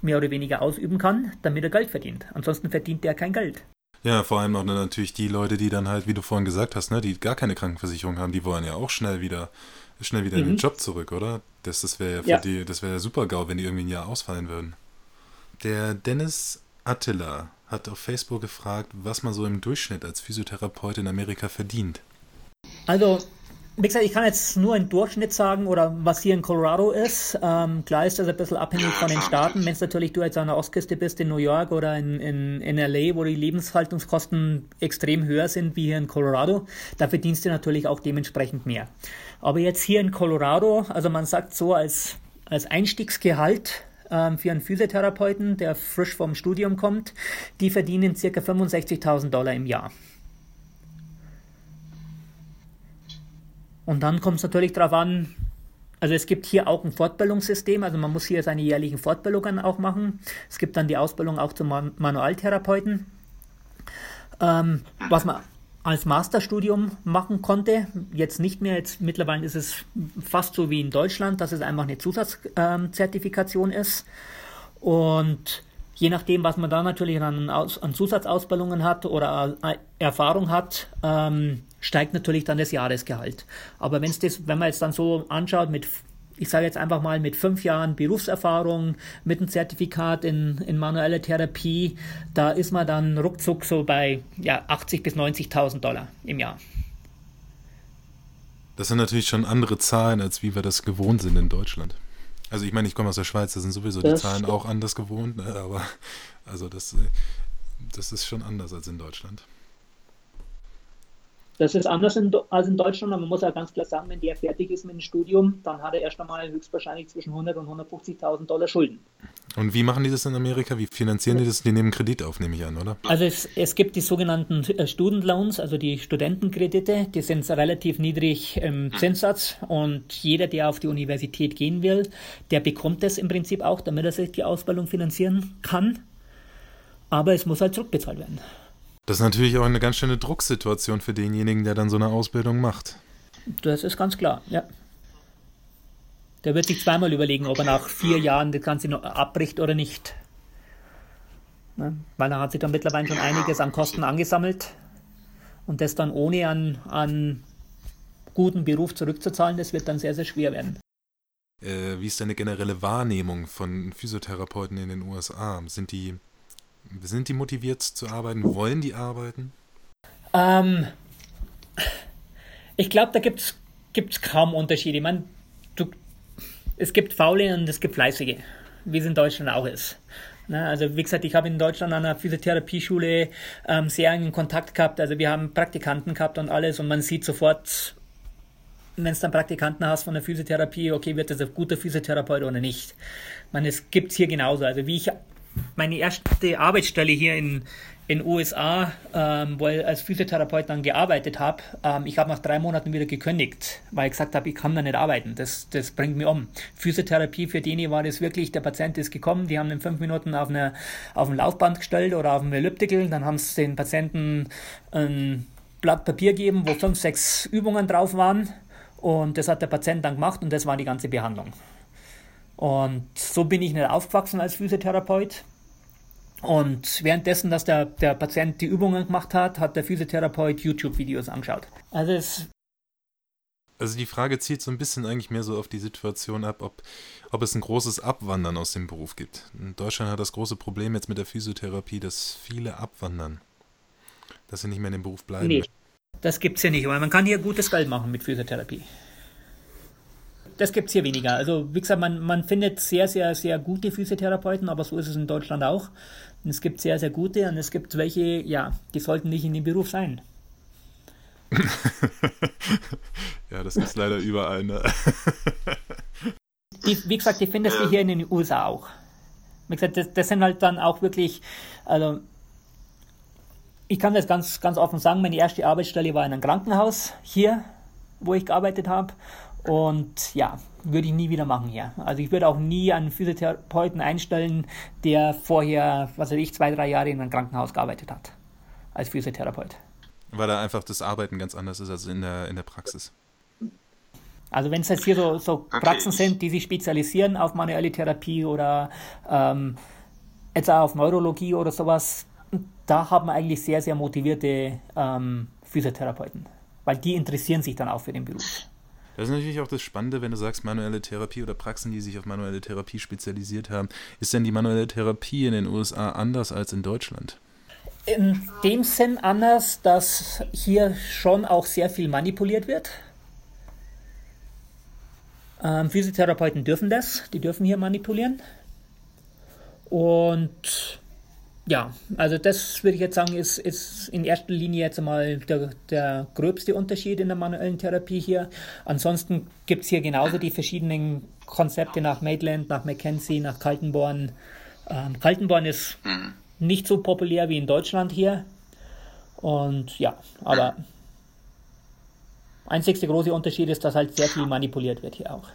mehr oder weniger ausüben kann, damit er Geld verdient. Ansonsten verdient der kein Geld. Ja, vor allem auch natürlich die Leute, die dann halt, wie du vorhin gesagt hast, ne, die gar keine Krankenversicherung haben, die wollen ja auch schnell wieder, schnell wieder mhm. in den mhm. Job zurück, oder? Das, das wäre ja für ja. die, das wäre ja super GAU, wenn die irgendwie ein Jahr ausfallen würden. Der Dennis Attila hat auf Facebook gefragt, was man so im Durchschnitt als Physiotherapeut in Amerika verdient. Also wie gesagt, ich kann jetzt nur einen Durchschnitt sagen oder was hier in Colorado ist. Ähm, klar ist das ein bisschen abhängig von den Staaten. Wenn es natürlich du jetzt an der Ostküste bist, in New York oder in, in, in LA, wo die Lebenshaltungskosten extrem höher sind wie hier in Colorado, da verdienst du natürlich auch dementsprechend mehr. Aber jetzt hier in Colorado, also man sagt so als, als Einstiegsgehalt ähm, für einen Physiotherapeuten, der frisch vom Studium kommt, die verdienen ca. 65.000 Dollar im Jahr. Und dann kommt es natürlich darauf an, also es gibt hier auch ein Fortbildungssystem, also man muss hier seine jährlichen Fortbildungen auch machen. Es gibt dann die Ausbildung auch zum Man Manualtherapeuten, ähm, was man als Masterstudium machen konnte. Jetzt nicht mehr, jetzt mittlerweile ist es fast so wie in Deutschland, dass es einfach eine Zusatzzertifikation ist. Und je nachdem, was man da natürlich an, an Zusatzausbildungen hat oder äh, Erfahrung hat, ähm, steigt natürlich dann das Jahresgehalt. Aber wenn's das, wenn man jetzt dann so anschaut mit ich sage jetzt einfach mal mit fünf Jahren Berufserfahrung, mit einem Zertifikat in, in manueller Therapie, da ist man dann ruckzuck so bei ja, 80.000 bis 90.000 Dollar im Jahr. Das sind natürlich schon andere Zahlen, als wie wir das gewohnt sind in Deutschland. Also ich meine, ich komme aus der Schweiz, da sind sowieso die das Zahlen stimmt. auch anders gewohnt, ne? aber also das, das ist schon anders als in Deutschland. Das ist anders in, als in Deutschland, aber man muss ja ganz klar sagen, wenn der fertig ist mit dem Studium, dann hat er erst einmal höchstwahrscheinlich zwischen 100 und 150.000 Dollar Schulden. Und wie machen die das in Amerika? Wie finanzieren die das? Die nehmen Kredit auf, nehme ich an, oder? Also es, es gibt die sogenannten äh, Student Loans, also die Studentenkredite, die sind relativ niedrig im Zinssatz und jeder, der auf die Universität gehen will, der bekommt es im Prinzip auch, damit er sich die Ausbildung finanzieren kann. Aber es muss halt zurückbezahlt werden. Das ist natürlich auch eine ganz schöne Drucksituation für denjenigen, der dann so eine Ausbildung macht. Das ist ganz klar, ja. Der wird sich zweimal überlegen, ob er nach vier Jahren das Ganze noch abbricht oder nicht. Ne? Weil er hat sich dann mittlerweile schon einiges an Kosten angesammelt und das dann ohne an, an guten Beruf zurückzuzahlen, das wird dann sehr, sehr schwer werden. Äh, wie ist deine generelle Wahrnehmung von Physiotherapeuten in den USA? Sind die sind die motiviert zu arbeiten? Wollen die arbeiten? Ähm, ich glaube, da gibt es kaum Unterschiede. Ich meine, es gibt Faule und es gibt Fleißige, wie es in Deutschland auch ist. Na, also wie gesagt, ich habe in Deutschland an einer Physiotherapieschule ähm, sehr engen Kontakt gehabt. Also wir haben Praktikanten gehabt und alles und man sieht sofort, wenn es dann Praktikanten hast von der Physiotherapie, okay, wird das ein guter Physiotherapeut oder nicht. Ich meine, es gibt es hier genauso. Also wie ich meine erste Arbeitsstelle hier in in USA, ähm, wo ich als Physiotherapeut dann gearbeitet habe, ähm, ich habe nach drei Monaten wieder gekündigt, weil ich gesagt habe, ich kann da nicht arbeiten, das, das bringt mich um. Physiotherapie für den war das wirklich, der Patient ist gekommen, die haben ihn fünf Minuten auf, eine, auf ein Laufband gestellt oder auf ein Elliptical, dann haben sie den Patienten ein Blatt Papier gegeben, wo fünf, sechs Übungen drauf waren und das hat der Patient dann gemacht und das war die ganze Behandlung. Und so bin ich nicht aufgewachsen als Physiotherapeut. Und währenddessen, dass der, der Patient die Übungen gemacht hat, hat der Physiotherapeut YouTube-Videos angeschaut. Also es also die Frage zielt so ein bisschen eigentlich mehr so auf die Situation ab, ob, ob es ein großes Abwandern aus dem Beruf gibt. In Deutschland hat das große Problem jetzt mit der Physiotherapie, dass viele abwandern. Dass sie nicht mehr in dem Beruf bleiben. Nee, das gibt es ja nicht, weil man kann hier gutes Geld machen mit Physiotherapie das gibt es hier weniger. Also wie gesagt, man, man findet sehr, sehr, sehr gute Physiotherapeuten, aber so ist es in Deutschland auch. Und es gibt sehr, sehr gute und es gibt welche, ja, die sollten nicht in dem Beruf sein. ja, das ist leider überall. Ne? die, wie gesagt, die findest du hier in den USA auch. Wie gesagt, das, das sind halt dann auch wirklich, also ich kann das ganz, ganz offen sagen, meine erste Arbeitsstelle war in einem Krankenhaus hier, wo ich gearbeitet habe. Und ja, würde ich nie wieder machen hier. Also ich würde auch nie einen Physiotherapeuten einstellen, der vorher, was weiß ich, zwei, drei Jahre in einem Krankenhaus gearbeitet hat. Als Physiotherapeut. Weil da einfach das Arbeiten ganz anders ist als in der, in der Praxis. Also wenn es jetzt hier so, so Okay. Praxen sind, die sich spezialisieren auf manuelle Therapie oder ähm, jetzt auch auf Neurologie oder sowas, da haben wir eigentlich sehr, sehr motivierte ähm, Physiotherapeuten, weil die interessieren sich dann auch für den Beruf. Das ist natürlich auch das Spannende, wenn du sagst, manuelle Therapie oder Praxen, die sich auf manuelle Therapie spezialisiert haben. Ist denn die manuelle Therapie in den USA anders als in Deutschland? In dem Sinn anders, dass hier schon auch sehr viel manipuliert wird. Ähm, Physiotherapeuten dürfen das, die dürfen hier manipulieren. Und ja, also das würde ich jetzt sagen, ist, ist in erster Linie jetzt einmal der, der gröbste Unterschied in der manuellen Therapie hier. Ansonsten gibt es hier genauso die verschiedenen Konzepte nach Maitland, nach Mackenzie, nach Kaltenborn. Ähm, Kaltenborn ist Mhm. nicht so populär wie in Deutschland hier. Und ja, aber einzigste große Unterschied ist, dass halt sehr viel manipuliert wird hier auch.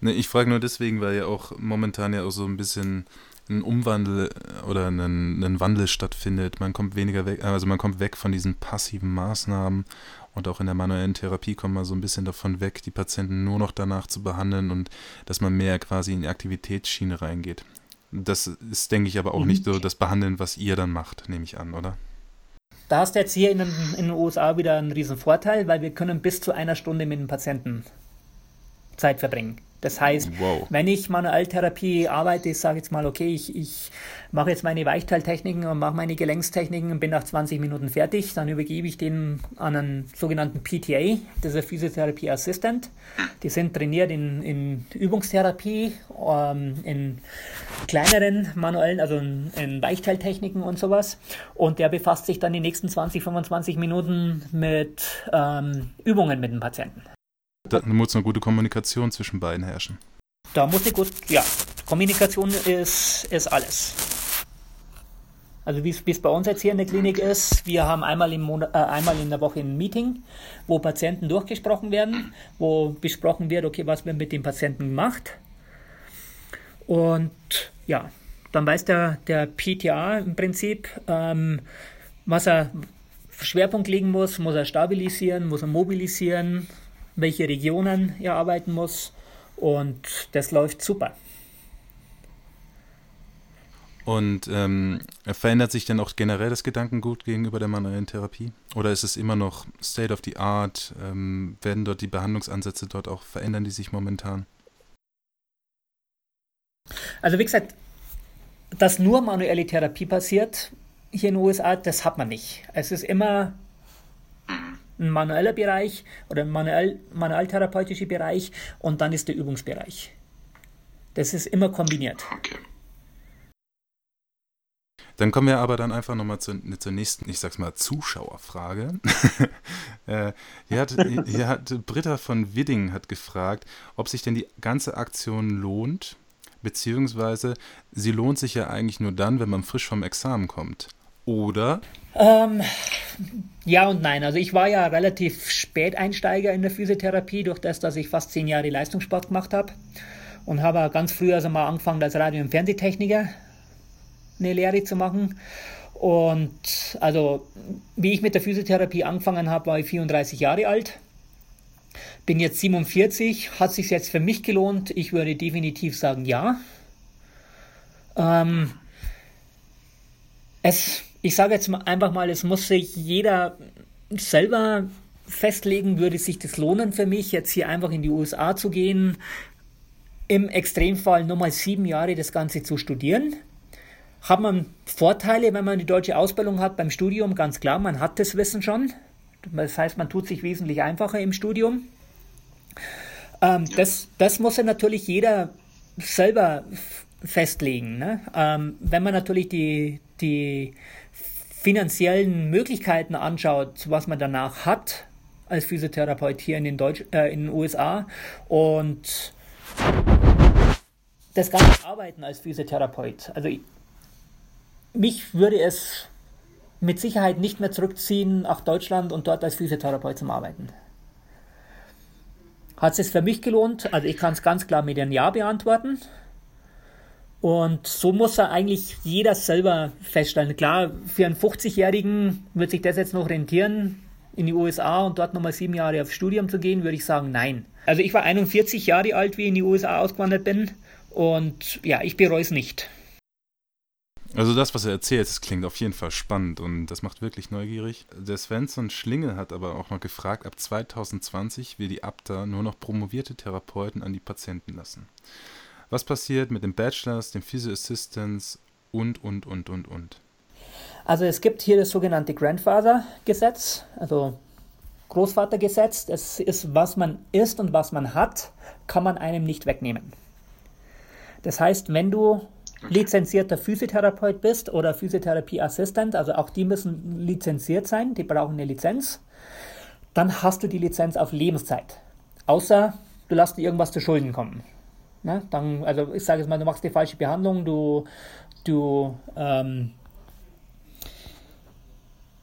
Ne, ich frage nur deswegen, weil ja auch momentan ja auch so ein bisschen ein Umwandel äh, oder ein, ein Wandel stattfindet. Man kommt weniger weg, also man kommt weg von diesen passiven Maßnahmen und auch in der manuellen Therapie kommt man so ein bisschen davon weg, die Patienten nur noch danach zu behandeln und dass man mehr quasi in die Aktivitätsschiene reingeht. Das ist, denke ich, aber auch Mhm. nicht so das Behandeln, was ihr dann macht, nehme ich an, oder? Da hast du jetzt hier in den, in den USA wieder einen riesen Vorteil, weil wir können bis zu einer Stunde mit dem Patienten Zeit verbringen. Das heißt, Wow. wenn ich Manuelltherapie arbeite, ich sage jetzt mal, okay, ich, ich mache jetzt meine Weichteiltechniken und mache meine Gelenkstechniken und bin nach 20 Minuten fertig, dann übergebe ich den an einen sogenannten PTA, das ist ein Physiotherapie Assistant. Die sind trainiert in, in Übungstherapie, ähm, in kleineren manuellen, also in, in Weichteiltechniken und sowas. Und der befasst sich dann die nächsten 20, 25 Minuten mit ähm, Übungen mit dem Patienten. Da muss eine gute Kommunikation zwischen beiden herrschen. Da muss ich gut, ja, Kommunikation ist, ist alles. Also wie es bei uns jetzt hier in der Klinik ist, wir haben einmal, im Monat, äh, einmal in der Woche ein Meeting, wo Patienten durchgesprochen werden, wo besprochen wird, okay, was wird mit dem Patienten gemacht. Und ja, dann weiß der, der PTA im Prinzip, ähm, was er Schwerpunkt legen muss, muss er stabilisieren, muss er mobilisieren, welche Regionen er arbeiten muss. Und das läuft super. Und ähm, verändert sich denn auch generell das Gedankengut gegenüber der manuellen Therapie? Oder ist es immer noch State of the Art? Ähm, werden dort die Behandlungsansätze dort auch, verändern die sich momentan? Also wie gesagt, dass nur manuelle Therapie passiert hier in den USA, das hat man nicht. Es ist immer ein manueller Bereich oder ein manuell, manuelltherapeutischer Bereich und dann ist der Übungsbereich. Das ist immer kombiniert. Okay. Dann kommen wir aber dann einfach nochmal zur, zur nächsten, ich sag's mal, Zuschauerfrage. äh, hier, hat, hier hat Britta von Widding hat gefragt, ob sich denn die ganze Aktion lohnt, beziehungsweise sie lohnt sich ja eigentlich nur dann, wenn man frisch vom Examen kommt. Oder Ähm, ja und nein. Also ich war ja relativ spät Einsteiger in der Physiotherapie, durch das, dass ich fast zehn Jahre Leistungssport gemacht habe. Und habe ganz früh also mal angefangen als Radio- und Fernsehtechniker eine Lehre zu machen. Und also, wie ich mit der Physiotherapie angefangen habe, war ich 34 Jahre alt. Bin jetzt 47. Hat sich jetzt für mich gelohnt? Ich würde definitiv sagen, ja. Ähm, es, ich sage jetzt mal einfach mal, es muss sich jeder selber festlegen, würde sich das lohnen für mich, jetzt hier einfach in die USA zu gehen, im Extremfall nochmal sieben Jahre das Ganze zu studieren. Hat man Vorteile, wenn man die deutsche Ausbildung hat beim Studium, ganz klar, man hat das Wissen schon. Das heißt, man tut sich wesentlich einfacher im Studium. Ähm, das, das muss ja natürlich jeder selber festlegen. Ne? Ähm, wenn man natürlich die, die finanziellen Möglichkeiten anschaut, was man danach hat als Physiotherapeut hier in den, Deutsch, äh, in den USA und das ganze Arbeiten als Physiotherapeut. Also ich, mich würde es mit Sicherheit nicht mehr zurückziehen nach Deutschland und dort als Physiotherapeut zum Arbeiten. Hat es für mich gelohnt? Also ich kann es ganz klar mit einem Ja beantworten. Und so muss er eigentlich jeder selber feststellen. Klar, für einen 50-Jährigen wird sich das jetzt noch rentieren. in die USA und dort nochmal sieben Jahre aufs Studium zu gehen, würde ich sagen, nein. Also ich war 41 Jahre alt, wie ich in die USA ausgewandert bin und ja, ich bereue es nicht. Also das, was er erzählt, das klingt auf jeden Fall spannend und das macht wirklich neugierig. Der Svensson Schlinge hat aber auch noch gefragt, ab 2020 will die ABTA nur noch promovierte Therapeuten an die Patienten lassen. Was passiert mit den Bachelors, den Physio Assistants und, und, und, und, und? Also es gibt hier das sogenannte Grandfather-Gesetz, also Großvatergesetz. Das ist, was man ist und was man hat, kann man einem nicht wegnehmen. Das heißt, wenn du lizenzierter Physiotherapeut bist oder Physiotherapieassistent, also auch die müssen lizenziert sein, die brauchen eine Lizenz, dann hast du die Lizenz auf Lebenszeit. Außer du lässt dir irgendwas zu Schulden kommen. Ne? Dann, also ich sage jetzt mal, du machst die falsche Behandlung, du, du ähm,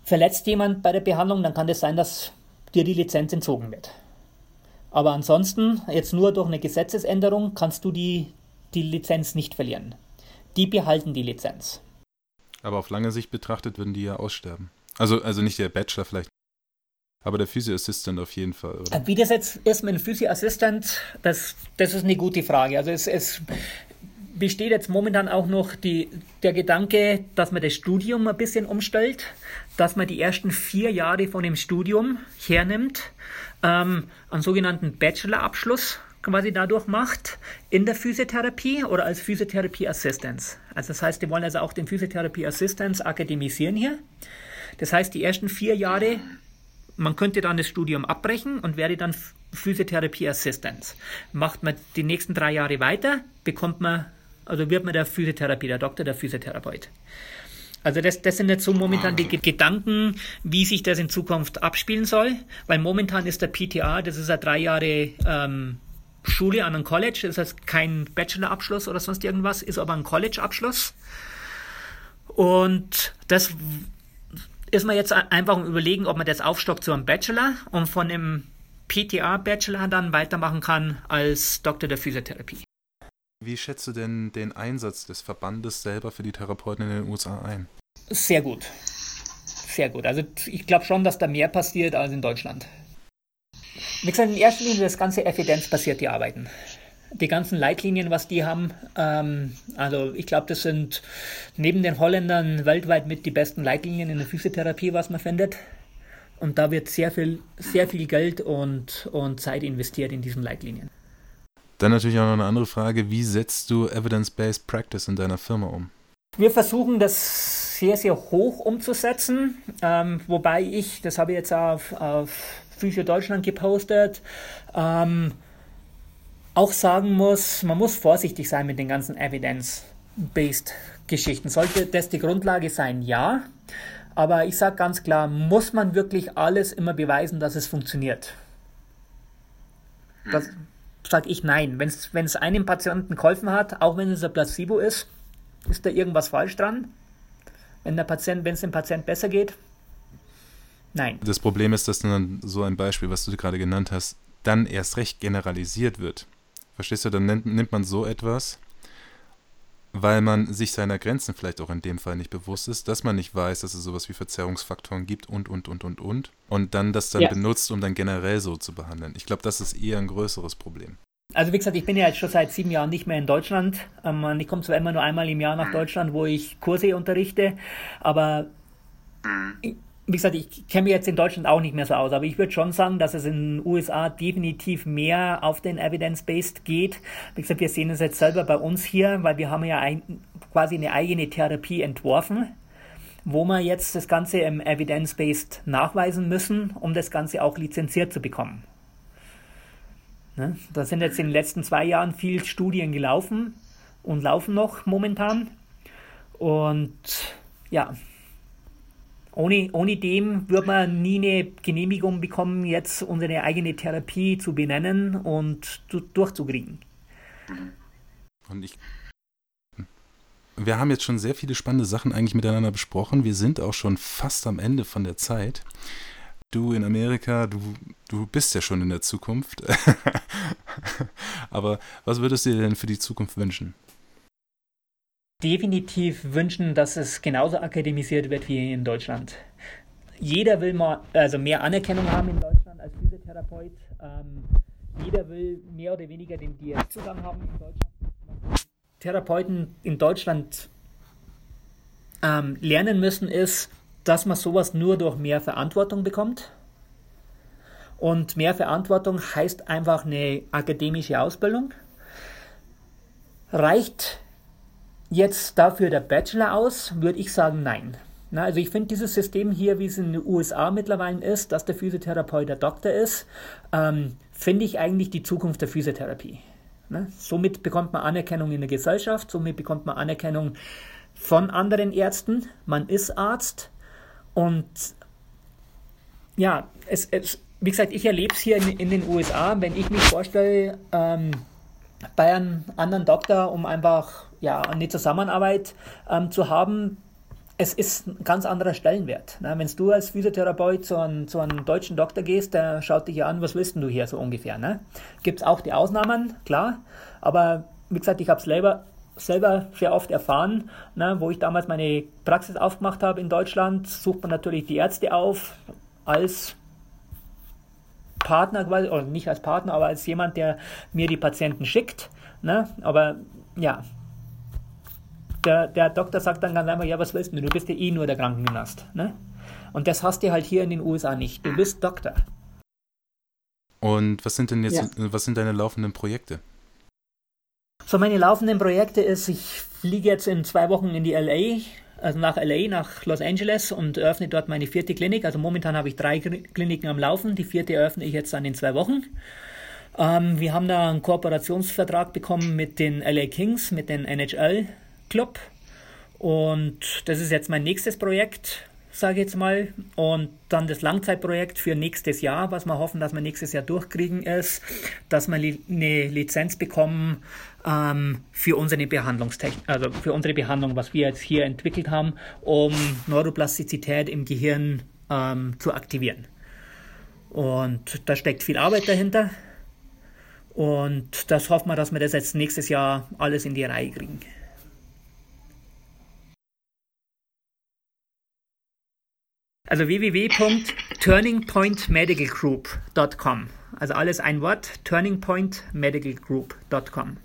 verletzt jemand bei der Behandlung, dann kann das sein, dass dir die Lizenz entzogen wird. Aber ansonsten, jetzt nur durch eine Gesetzesänderung, kannst du die, die Lizenz nicht verlieren die behalten die Lizenz. Aber auf lange Sicht betrachtet würden die ja aussterben. Also, also nicht der Bachelor vielleicht, aber der Physio Assistant auf jeden Fall, oder? Wie das jetzt ist mit dem Physio Assistant, das, das ist eine gute Frage. Also es, es besteht jetzt momentan auch noch die, der Gedanke, dass man das Studium ein bisschen umstellt, dass man die ersten vier Jahre von dem Studium hernimmt, ähm, einen sogenannten Bachelor-Abschluss quasi dadurch macht in der Physiotherapie oder als Physiotherapie Assistance. Also das heißt, die wollen also auch den Physiotherapie Assistance akademisieren hier. Das heißt, die ersten vier Jahre, man könnte dann das Studium abbrechen und wäre dann Physiotherapie Assistance. Macht man die nächsten drei Jahre weiter, bekommt man, also wird man der Physiotherapie, der Doktor, der Physiotherapeut. Also das, das sind jetzt so momentan die Gedanken, wie sich das in Zukunft abspielen soll, weil momentan ist der PTA, das ist ja drei Jahre ähm, Schule an einem College, das heißt kein Bachelorabschluss oder sonst irgendwas, ist aber ein College-Abschluss. Und das ist man jetzt einfach um überlegen, ob man das aufstockt zu einem Bachelor und von dem PTA-Bachelor dann weitermachen kann als Doktor der Physiotherapie. Wie schätzt du denn den Einsatz des Verbandes selber für die Therapeuten in den USA ein? Sehr gut. Sehr gut. Also ich glaube schon, dass da mehr passiert als in Deutschland. Wie gesagt, in erster Linie das ganze evidenzbasierte Arbeiten. Die ganzen Leitlinien, was die haben, ähm, also ich glaube, das sind neben den Holländern weltweit mit die besten Leitlinien in der Physiotherapie, was man findet. Und da wird sehr viel, sehr viel Geld und, und Zeit investiert in diesen Leitlinien. Dann natürlich auch noch eine andere Frage. Wie setzt du Evidence-Based Practice in deiner Firma um? Wir versuchen das sehr, sehr hoch umzusetzen, ähm, wobei ich, das habe ich jetzt auf, auf Physio Deutschland gepostet. Ähm, auch sagen muss, man muss vorsichtig sein mit den ganzen Evidence-based Geschichten. Sollte das die Grundlage sein? Ja. Aber ich sage ganz klar, muss man wirklich alles immer beweisen, dass es funktioniert? Das sage ich nein. Wenn es einem Patienten geholfen hat, auch wenn es ein Placebo ist, ist da irgendwas falsch dran. Wenn der Patient, wenn es dem Patient besser geht, Nein. Das Problem ist, dass dann so ein Beispiel, was du gerade genannt hast, dann erst recht generalisiert wird. Verstehst du, dann nimmt, nimmt man so etwas, weil man sich seiner Grenzen vielleicht auch in dem Fall nicht bewusst ist, dass man nicht weiß, dass es sowas wie Verzerrungsfaktoren gibt und, und, und, und, und. Und dann das dann ja. benutzt, um dann generell so zu behandeln. Ich glaube, das ist eher ein größeres Problem. Also wie gesagt, ich bin ja jetzt schon seit sieben Jahren nicht mehr in Deutschland. Ähm, ich komme zwar immer nur einmal im Jahr nach Deutschland, wo ich Kurse unterrichte, aber mhm wie gesagt, ich kenne mich jetzt in Deutschland auch nicht mehr so aus, aber ich würde schon sagen, dass es in den USA definitiv mehr auf den Evidence-Based geht. Wie gesagt, wir sehen es jetzt selber bei uns hier, weil wir haben ja ein, quasi eine eigene Therapie entworfen, wo wir jetzt das Ganze im Evidence-Based nachweisen müssen, um das Ganze auch lizenziert zu bekommen. Ne? Da sind jetzt in den letzten zwei Jahren viele Studien gelaufen und laufen noch momentan. Und ja, ohne, ohne dem wird man nie eine Genehmigung bekommen, jetzt unsere eigene Therapie zu benennen und durchzukriegen. Und ich. Wir haben jetzt schon sehr viele spannende Sachen eigentlich miteinander besprochen. Wir sind auch schon fast am Ende von der Zeit. Du in Amerika, du, du bist ja schon in der Zukunft. Aber was würdest du dir denn für die Zukunft wünschen? Definitiv wünschen, dass es genauso akademisiert wird wie in Deutschland. jeder will mal, also mehr Anerkennung haben in Deutschland als Physiotherapeut. Ähm, jeder will mehr oder weniger den DRS-Zugang haben in Deutschland. Therapeuten in Deutschland ähm, lernen müssen, ist, dass man sowas nur durch mehr Verantwortung bekommt. Und mehr Verantwortung heißt einfach eine akademische Ausbildung. Reicht jetzt dafür der Bachelor aus, würde ich sagen, nein. Na, also ich finde dieses System hier, wie es in den USA mittlerweile ist, dass der Physiotherapeut der Doktor ist, ähm, finde ich eigentlich die Zukunft der Physiotherapie. Na, somit bekommt man Anerkennung in der Gesellschaft, somit bekommt man Anerkennung von anderen Ärzten. Man ist Arzt und ja, es, es wie gesagt, ich erlebe es hier in, in, den USA, wenn ich mich vorstelle, ähm, bei einem anderen Doktor, um einfach ja, eine Zusammenarbeit ähm, zu haben, es ist ein ganz anderer Stellenwert. Ne? Wenn du als Physiotherapeut zu einem, zu einem deutschen Doktor gehst, der schaut dich an, was willst du hier so ungefähr. Ne? Gibt es auch die Ausnahmen, klar, aber wie gesagt, ich habe es selber, selber sehr oft erfahren, ne? wo ich damals meine Praxis aufgemacht habe in Deutschland, sucht man natürlich die Ärzte auf als Partner, oder nicht als Partner, aber als jemand, der mir die Patienten schickt. Ne? Aber ja, der, der Doktor sagt dann ganz einfach, ja, was willst du? Du bist ja eh nur der Krankengymnast. Ne? Und das hast du halt hier in den USA nicht. Du bist Doktor. Und was sind denn jetzt, ja. was sind deine laufenden Projekte? So, meine laufenden Projekte ist, ich fliege jetzt in zwei Wochen in die LA, also nach LA, nach Los Angeles und eröffne dort meine vierte Klinik. Also momentan habe ich drei Kliniken am Laufen. Die vierte eröffne ich jetzt dann in zwei Wochen. Ähm, wir haben da einen Kooperationsvertrag bekommen mit den LA Kings, mit den NHL Club. Und das ist jetzt mein nächstes Projekt, sage ich jetzt mal. Und dann das Langzeitprojekt für nächstes Jahr, was wir hoffen, dass wir nächstes Jahr durchkriegen, ist, dass wir eine Lizenz bekommen ähm, für unsere Behandlungstechnik, also für unsere Behandlung, was wir jetzt hier entwickelt haben, um Neuroplastizität im Gehirn ähm, zu aktivieren. Und da steckt viel Arbeit dahinter. Und das hoffen wir, dass wir das jetzt nächstes Jahr alles in die Reihe kriegen. Also www.turningpointmedicalgroup.com. Also alles ein Wort, turningpointmedicalgroup.com.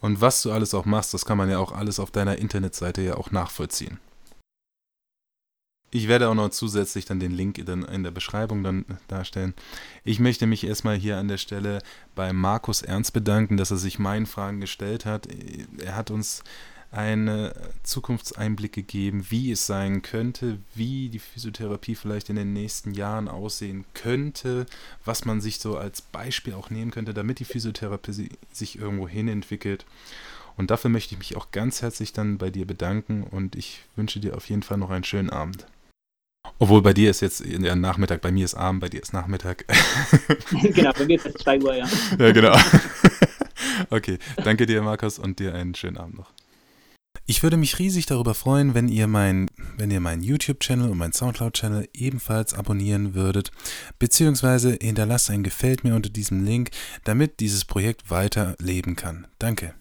Und was du alles auch machst, das kann man ja auch alles auf deiner Internetseite ja auch nachvollziehen. Ich werde auch noch zusätzlich dann den Link in der Beschreibung dann darstellen. Ich möchte mich erstmal hier an der Stelle bei Markus Ernst bedanken, dass er sich meinen Fragen gestellt hat. Er hat uns einen Zukunftseinblick gegeben, wie es sein könnte, wie die Physiotherapie vielleicht in den nächsten Jahren aussehen könnte, was man sich so als Beispiel auch nehmen könnte, damit die Physiotherapie sich irgendwo hin entwickelt. Und dafür möchte ich mich auch ganz herzlich dann bei dir bedanken und ich wünsche dir auf jeden Fall noch einen schönen Abend. Obwohl bei dir ist jetzt ja, Nachmittag, bei mir ist Abend, bei dir ist Nachmittag. genau, bei mir ist es 2 Uhr, ja. Ja, genau. Okay, danke dir, Markus, und dir einen schönen Abend noch. Ich würde mich riesig darüber freuen, wenn ihr mein, wenn ihr meinen YouTube-Channel und meinen Soundcloud-Channel ebenfalls abonnieren würdet, beziehungsweise hinterlasst ein Gefällt mir unter diesem Link, damit dieses Projekt weiterleben kann. Danke.